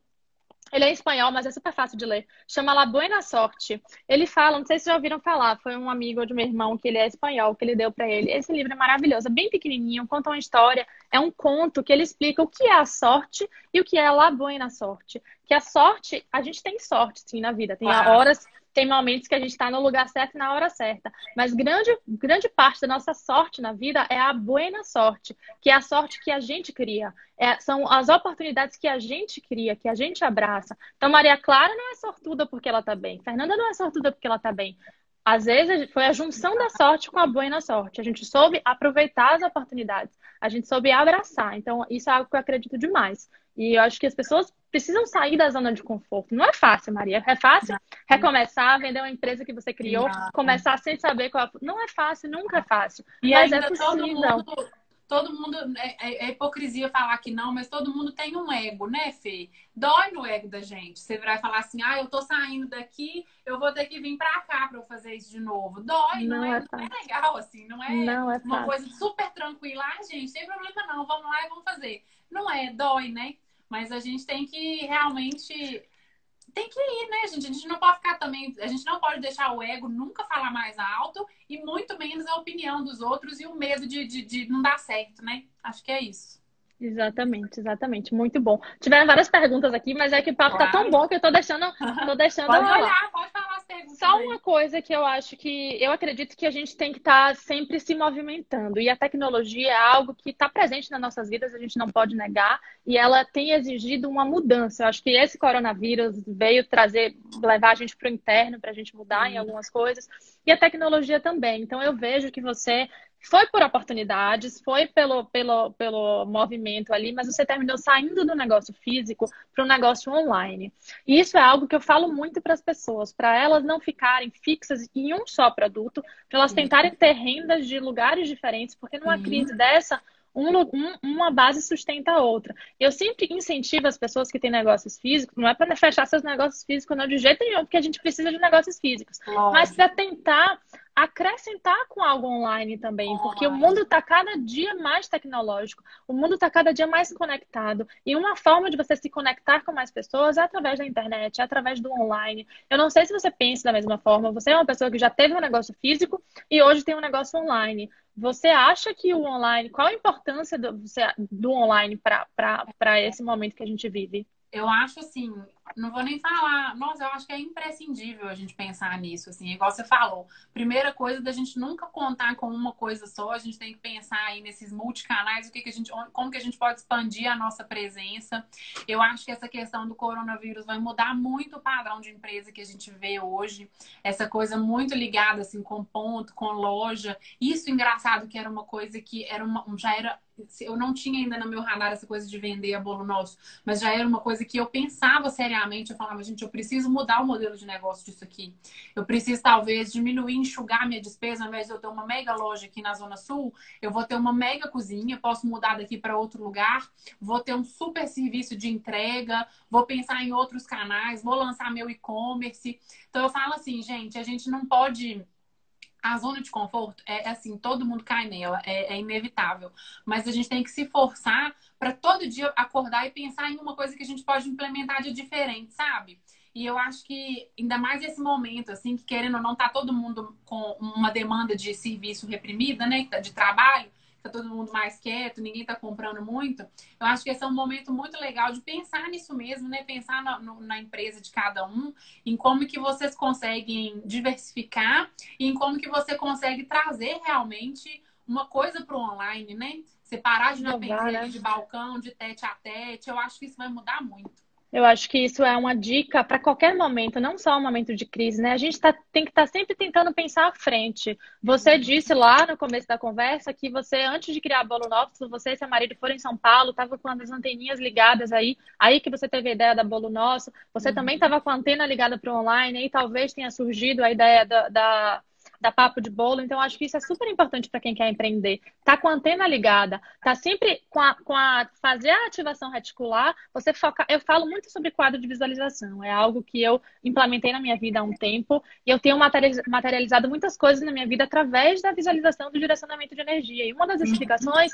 A: ele é espanhol, mas é super fácil de ler. Chama La Buena Sorte. Ele fala, não sei se já ouviram falar, foi um amigo de meu irmão que ele é espanhol, que ele deu para ele. Esse livro é maravilhoso, é bem pequenininho, conta uma história, é um conto que ele explica o que é a sorte e o que é La Buena Sorte. Que a sorte, a gente tem sorte sim na vida, tem horas tem momentos que a gente está no lugar certo e na hora certa. Mas grande, grande parte da nossa sorte na vida é a buena sorte, que é a sorte que a gente cria. É, são as oportunidades que a gente cria, que a gente abraça. Então, Maria Clara não é sortuda porque ela está bem. Fernanda não é sortuda porque ela está bem. Às vezes foi a junção da sorte com a boa sorte. A gente soube aproveitar as oportunidades, a gente soube abraçar. Então, isso é algo que eu acredito demais. E eu acho que as pessoas precisam sair da zona de conforto. Não é fácil, Maria. É fácil recomeçar, vender uma empresa que você criou, começar sem saber qual. Não é fácil, nunca é fácil. E mas é possível.
B: Todo mundo, todo mundo é, é, é, hipocrisia falar que não, mas todo mundo tem um ego, né, Fê? Dói no ego da gente. Você vai falar assim, ah, eu tô saindo daqui, eu vou ter que vir pra cá pra eu fazer isso de novo. Dói, não, não é, não é legal, assim, não é, não é uma coisa super tranquila. Ah, gente, sem problema não, vamos lá e vamos fazer. Não é, dói, né? Mas a gente tem que realmente tem que ir, né, gente? A gente não pode ficar também, a gente não pode deixar o ego nunca falar mais alto e muito menos a opinião dos outros e o medo de, de, de não dar certo, né? Acho que é isso.
A: Exatamente, exatamente. Muito bom. Tiveram várias perguntas aqui, mas é que o papo claro. tá tão bom que eu tô deixando. Tô deixando
B: pode olhar, pode falar as perguntas.
A: Só uma coisa que eu acho que eu acredito que a gente tem que estar tá sempre se movimentando. E a tecnologia é algo que está presente nas nossas vidas, a gente não pode negar, e ela tem exigido uma mudança. Eu acho que esse coronavírus veio trazer, levar a gente para o interno, para a gente mudar em algumas coisas, e a tecnologia também. Então eu vejo que você foi por oportunidades, foi pelo, pelo, pelo movimento ali, mas você terminou saindo do negócio físico para um negócio online. E isso é algo que eu falo muito para as pessoas, para elas não ficarem fixas em um só produto, para elas tentarem ter rendas de lugares diferentes, porque numa uhum. crise dessa, um, um, uma base sustenta a outra. Eu sempre incentivo as pessoas que têm negócios físicos, não é para fechar seus negócios físicos, não de jeito nenhum, porque a gente precisa de negócios físicos, Lógico. mas para tentar acrescentar com algo online também, porque o mundo está cada dia mais tecnológico, o mundo está cada dia mais conectado. E uma forma de você se conectar com mais pessoas é através da internet, é através do online. Eu não sei se você pensa da mesma forma, você é uma pessoa que já teve um negócio físico e hoje tem um negócio online. Você acha que o online, qual a importância do, do online para esse momento que a gente vive?
B: eu acho assim, não vou nem falar, nossa, eu acho que é imprescindível a gente pensar nisso, assim, igual você falou. Primeira coisa da gente nunca contar com uma coisa só, a gente tem que pensar aí nesses multicanais, o que, que a gente, como que a gente pode expandir a nossa presença. Eu acho que essa questão do coronavírus vai mudar muito o padrão de empresa que a gente vê hoje, essa coisa muito ligada assim com ponto, com loja. Isso engraçado que era uma coisa que era uma, já era eu não tinha ainda no meu radar essa coisa de vender a bolo nosso, mas já era uma coisa que eu pensava seriamente. Eu falava, gente, eu preciso mudar o modelo de negócio disso aqui. Eu preciso, talvez, diminuir, enxugar minha despesa. Ao invés de eu ter uma mega loja aqui na Zona Sul, eu vou ter uma mega cozinha, posso mudar daqui para outro lugar, vou ter um super serviço de entrega, vou pensar em outros canais, vou lançar meu e-commerce. Então, eu falo assim, gente, a gente não pode a zona de conforto é, é assim, todo mundo cai nela, é, é inevitável. Mas a gente tem que se forçar para todo dia acordar e pensar em uma coisa que a gente pode implementar de diferente, sabe? E eu acho que, ainda mais esse momento, assim, que querendo ou não, tá todo mundo com uma demanda de serviço reprimida, né? De trabalho todo mundo mais quieto, ninguém tá comprando muito. Eu acho que esse é um momento muito legal de pensar nisso mesmo, né? Pensar na, na empresa de cada um, em como que vocês conseguem diversificar e em como que você consegue trazer realmente uma coisa para o online, né? Separar de depender né? de balcão, de tete a tete. Eu acho que isso vai mudar muito.
A: Eu acho que isso é uma dica para qualquer momento, não só um momento de crise, né? A gente tá, tem que estar tá sempre tentando pensar à frente. Você disse lá no começo da conversa que você, antes de criar a Bolo Novos, você e seu marido foram em São Paulo, estava com as anteninhas ligadas aí, aí que você teve a ideia da Bolo Nosso. Você uhum. também estava com a antena ligada para o online, e talvez tenha surgido a ideia da, da da Papo de Bolo. Então, acho que isso é super importante para quem quer empreender. Tá com a antena ligada, tá sempre com a, com a fazer a ativação reticular, você foca. Eu falo muito sobre quadro de visualização. É algo que eu implementei na minha vida há um tempo e eu tenho materializado muitas coisas na minha vida através da visualização do direcionamento de energia. E uma das uhum. explicações,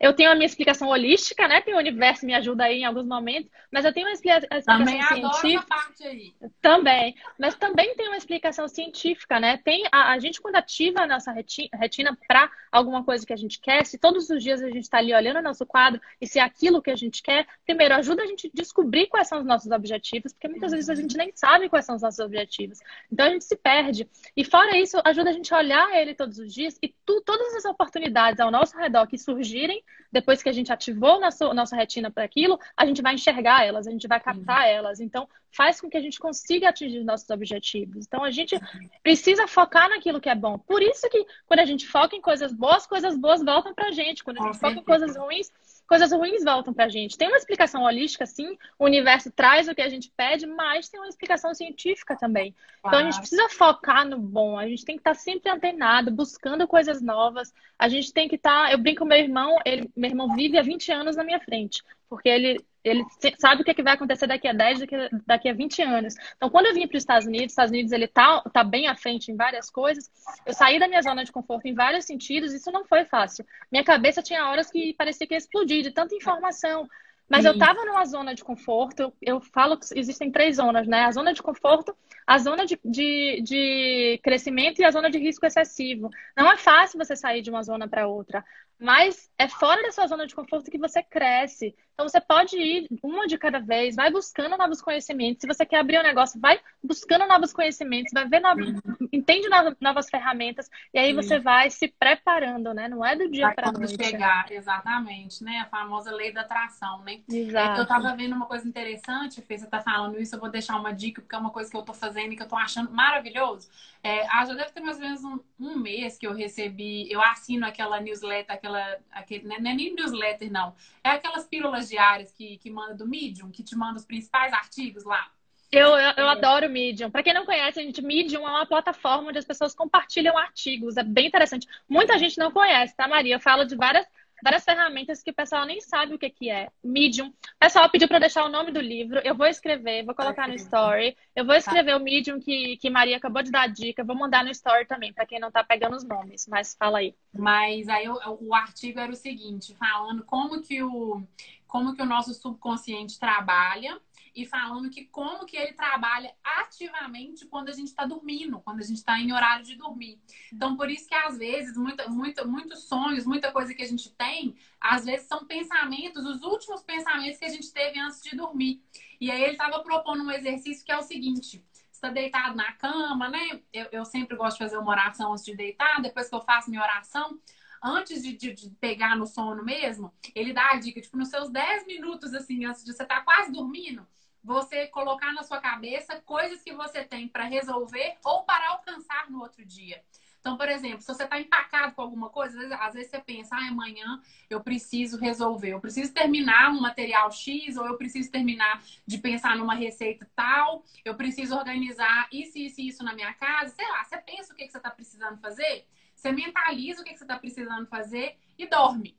A: eu tenho a minha explicação holística, né? Que o universo me ajuda aí em alguns momentos, mas eu tenho uma explicação
B: também científica. parte aí.
A: Também, mas também tem uma explicação científica, né? Tem a, a gente, quando ativa a nossa retina para alguma coisa que a gente quer, se todos os dias a gente está ali olhando o nosso quadro e se é aquilo que a gente quer, primeiro ajuda a gente a descobrir quais são os nossos objetivos, porque muitas vezes a gente nem sabe quais são os nossos objetivos. Então a gente se perde. E fora isso, ajuda a gente a olhar ele todos os dias e tu, todas as oportunidades ao nosso redor que surgirem depois que a gente ativou nosso, nossa retina para aquilo, a gente vai enxergar elas, a gente vai captar uhum. elas. Então, faz com que a gente consiga atingir nossos objetivos. Então, a gente precisa focar naquilo que é bom. Por isso que quando a gente foca em coisas boas, coisas boas voltam pra gente. Quando a gente foca em coisas ruins, coisas ruins voltam pra gente. Tem uma explicação holística, sim, o universo traz o que a gente pede, mas tem uma explicação científica também. Então a gente precisa focar no bom, a gente tem que estar tá sempre antenado, buscando coisas novas. A gente tem que estar. Tá... Eu brinco com meu irmão, ele, meu irmão vive há 20 anos na minha frente, porque ele ele sabe o que, é que vai acontecer daqui a 10, daqui a, daqui a 20 anos. Então, quando eu vim para os Estados Unidos, os Estados Unidos ele tá, tá bem à frente em várias coisas, eu saí da minha zona de conforto em vários sentidos, isso não foi fácil. Minha cabeça tinha horas que parecia que ia explodir de tanta informação. Mas Sim. eu estava numa zona de conforto, eu, eu, falo que existem três zonas, né? A zona de conforto, a zona de, de, de crescimento e a zona de risco excessivo. Não é fácil você sair de uma zona para outra. Mas é fora da sua zona de conforto que você cresce. Então você pode ir uma de cada vez, vai buscando novos conhecimentos. Se você quer abrir um negócio, vai buscando novos conhecimentos, vai ver novos, entende novas, ferramentas e aí você vai se preparando, né? Não é do dia para noite.
B: chegar, exatamente, né? A famosa lei da atração, né?
A: Exato.
B: Eu tava vendo uma coisa interessante, Fê, você tá falando isso, eu vou deixar uma dica porque é uma coisa que eu tô fazendo e que eu tô achando maravilhoso. É, ah, já deve ter mais ou menos um, um mês que eu recebi, eu assino aquela newsletter, aquela, aquele, não é nem newsletter, não. É aquelas pílulas diárias que, que manda do Medium, que te manda os principais artigos lá.
A: Eu, eu, eu é. adoro Medium. Para quem não conhece, a gente, Medium é uma plataforma onde as pessoas compartilham artigos. É bem interessante. Muita gente não conhece, tá, Maria? Eu falo de várias várias ferramentas que o pessoal nem sabe o que, que é. Medium. O pessoal pediu para deixar o nome do livro. Eu vou escrever, vou colocar no story. Eu vou escrever tá. o Medium que, que Maria acabou de dar a dica. Vou mandar no story também, para quem não está pegando os nomes. Mas fala aí.
B: Mas aí o, o artigo era o seguinte, falando como que o, como que o nosso subconsciente trabalha e falando que como que ele trabalha ativamente quando a gente está dormindo, quando a gente está em horário de dormir. Então, por isso que às vezes, muita, muita, muitos sonhos, muita coisa que a gente tem, às vezes são pensamentos, os últimos pensamentos que a gente teve antes de dormir. E aí ele estava propondo um exercício que é o seguinte: está deitado na cama, né? Eu, eu sempre gosto de fazer uma oração antes de deitar, depois que eu faço minha oração antes de, de, de, pegar no sono mesmo, ele dá a dica, tipo, nos seus 10 minutos, assim, antes de você estar tá quase dormindo, você colocar na sua cabeça coisas que você tem para resolver ou para alcançar no outro dia. Então, por exemplo, se você está empacado com alguma coisa, às vezes, às vezes, você pensa, ah, amanhã eu preciso resolver, eu preciso terminar um material X, ou eu preciso terminar de pensar numa receita tal, eu preciso organizar isso, isso e isso na minha casa, sei lá, você pensa o que, que você está precisando fazer, você mentaliza o que, que você está precisando fazer e dorme.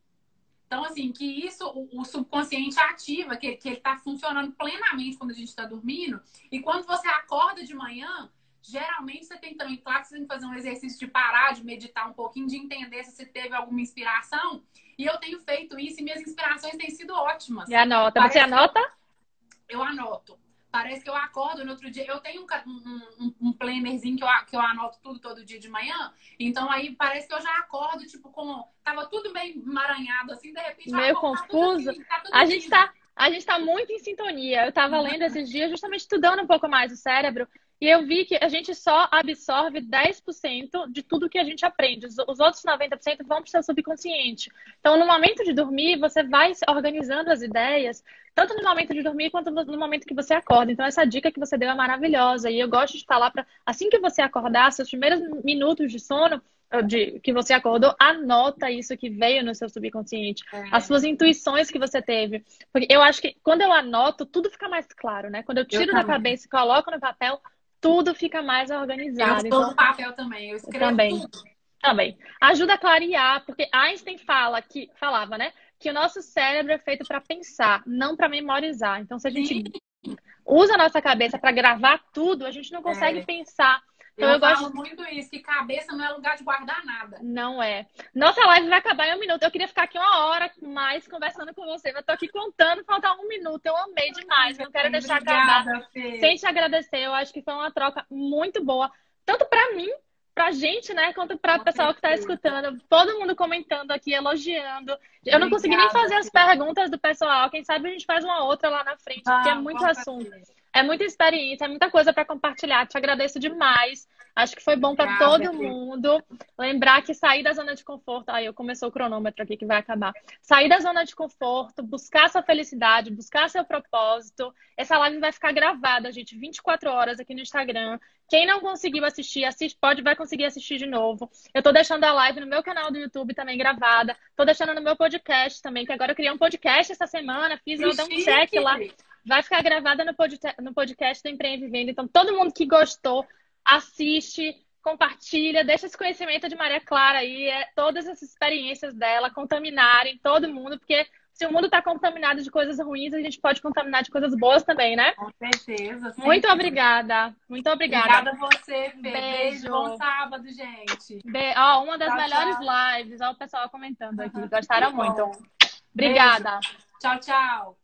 B: Então, assim, que isso, o, o subconsciente ativa, que, que ele está funcionando plenamente quando a gente está dormindo. E quando você acorda de manhã, geralmente você tem também, claro que você tem que fazer um exercício de parar, de meditar um pouquinho, de entender se você teve alguma inspiração. E eu tenho feito isso e minhas inspirações têm sido ótimas.
A: E anota. Parece você anota?
B: Eu, eu anoto. Parece que eu acordo no outro dia. Eu tenho um, um, um plannerzinho que eu, que eu anoto tudo todo dia de manhã. Então aí parece que eu já acordo, tipo, com. Tava tudo meio emaranhado, assim, de repente.
A: Meio confuso. Tá tá a gente tá. A gente está muito em sintonia. Eu estava lendo esses dias, justamente estudando um pouco mais o cérebro, e eu vi que a gente só absorve 10% de tudo que a gente aprende. Os outros 90% vão para o seu subconsciente. Então, no momento de dormir, você vai organizando as ideias, tanto no momento de dormir quanto no momento que você acorda. Então, essa dica que você deu é maravilhosa. E eu gosto de falar para, assim que você acordar, seus primeiros minutos de sono, de, que você acordou, anota isso que veio no seu subconsciente, é. as suas intuições que você teve. Porque eu acho que quando eu anoto, tudo fica mais claro, né? Quando eu tiro eu da cabeça e coloco no papel, tudo fica mais organizado.
B: Eu então, papel também, eu escrevo também. tudo.
A: Também. Ajuda a clarear, porque Einstein fala que falava, né, que o nosso cérebro é feito para pensar, não para memorizar. Então, se a gente Sim. usa a nossa cabeça para gravar tudo, a gente não consegue é. pensar.
B: Então, eu, eu falo gosto... muito isso, que cabeça não é lugar de guardar nada.
A: Não é. Nossa live vai acabar em um minuto. Eu queria ficar aqui uma hora mais conversando com você, eu tô aqui contando, falta um minuto. Eu amei demais. Não quero deixar Obrigada, acabar Fê. sem te agradecer. Eu acho que foi uma troca muito boa, tanto para mim, pra gente, né, quanto para o pessoal que tá escutando. Todo mundo comentando aqui, elogiando. Eu Obrigada, não consegui nem fazer as perguntas do pessoal. Quem sabe a gente faz uma outra lá na frente, ah, porque é muito assunto. É muita experiência, é muita coisa para compartilhar. Te agradeço demais. Acho que foi bom para todo mundo. Lembrar que sair da zona de conforto. Aí eu começou o cronômetro aqui que vai acabar. Sair da zona de conforto, buscar sua felicidade, buscar seu propósito. Essa live vai ficar gravada, gente, 24 horas aqui no Instagram. Quem não conseguiu assistir, assiste, pode, vai conseguir assistir de novo. Eu tô deixando a live no meu canal do YouTube também gravada. Tô deixando no meu podcast também, que agora eu criei um podcast essa semana. Fiz, eu dei um check lá vai ficar gravada no podcast, no podcast do Empreende Venda. Então, todo mundo que gostou, assiste, compartilha, deixa esse conhecimento de Maria Clara aí, é, todas essas experiências dela contaminarem todo mundo, porque se o mundo está contaminado de coisas ruins, a gente pode contaminar de coisas boas também, né?
B: Com certeza.
A: Muito obrigada. Muito obrigada.
B: Obrigada a você, Fê. Beijo. Beijo. Bom sábado, gente.
A: Be... Ó, uma das tchau, melhores tchau. lives. Ó, o pessoal comentando aqui. Gostaram muito. Obrigada.
B: Beijo. Tchau, tchau.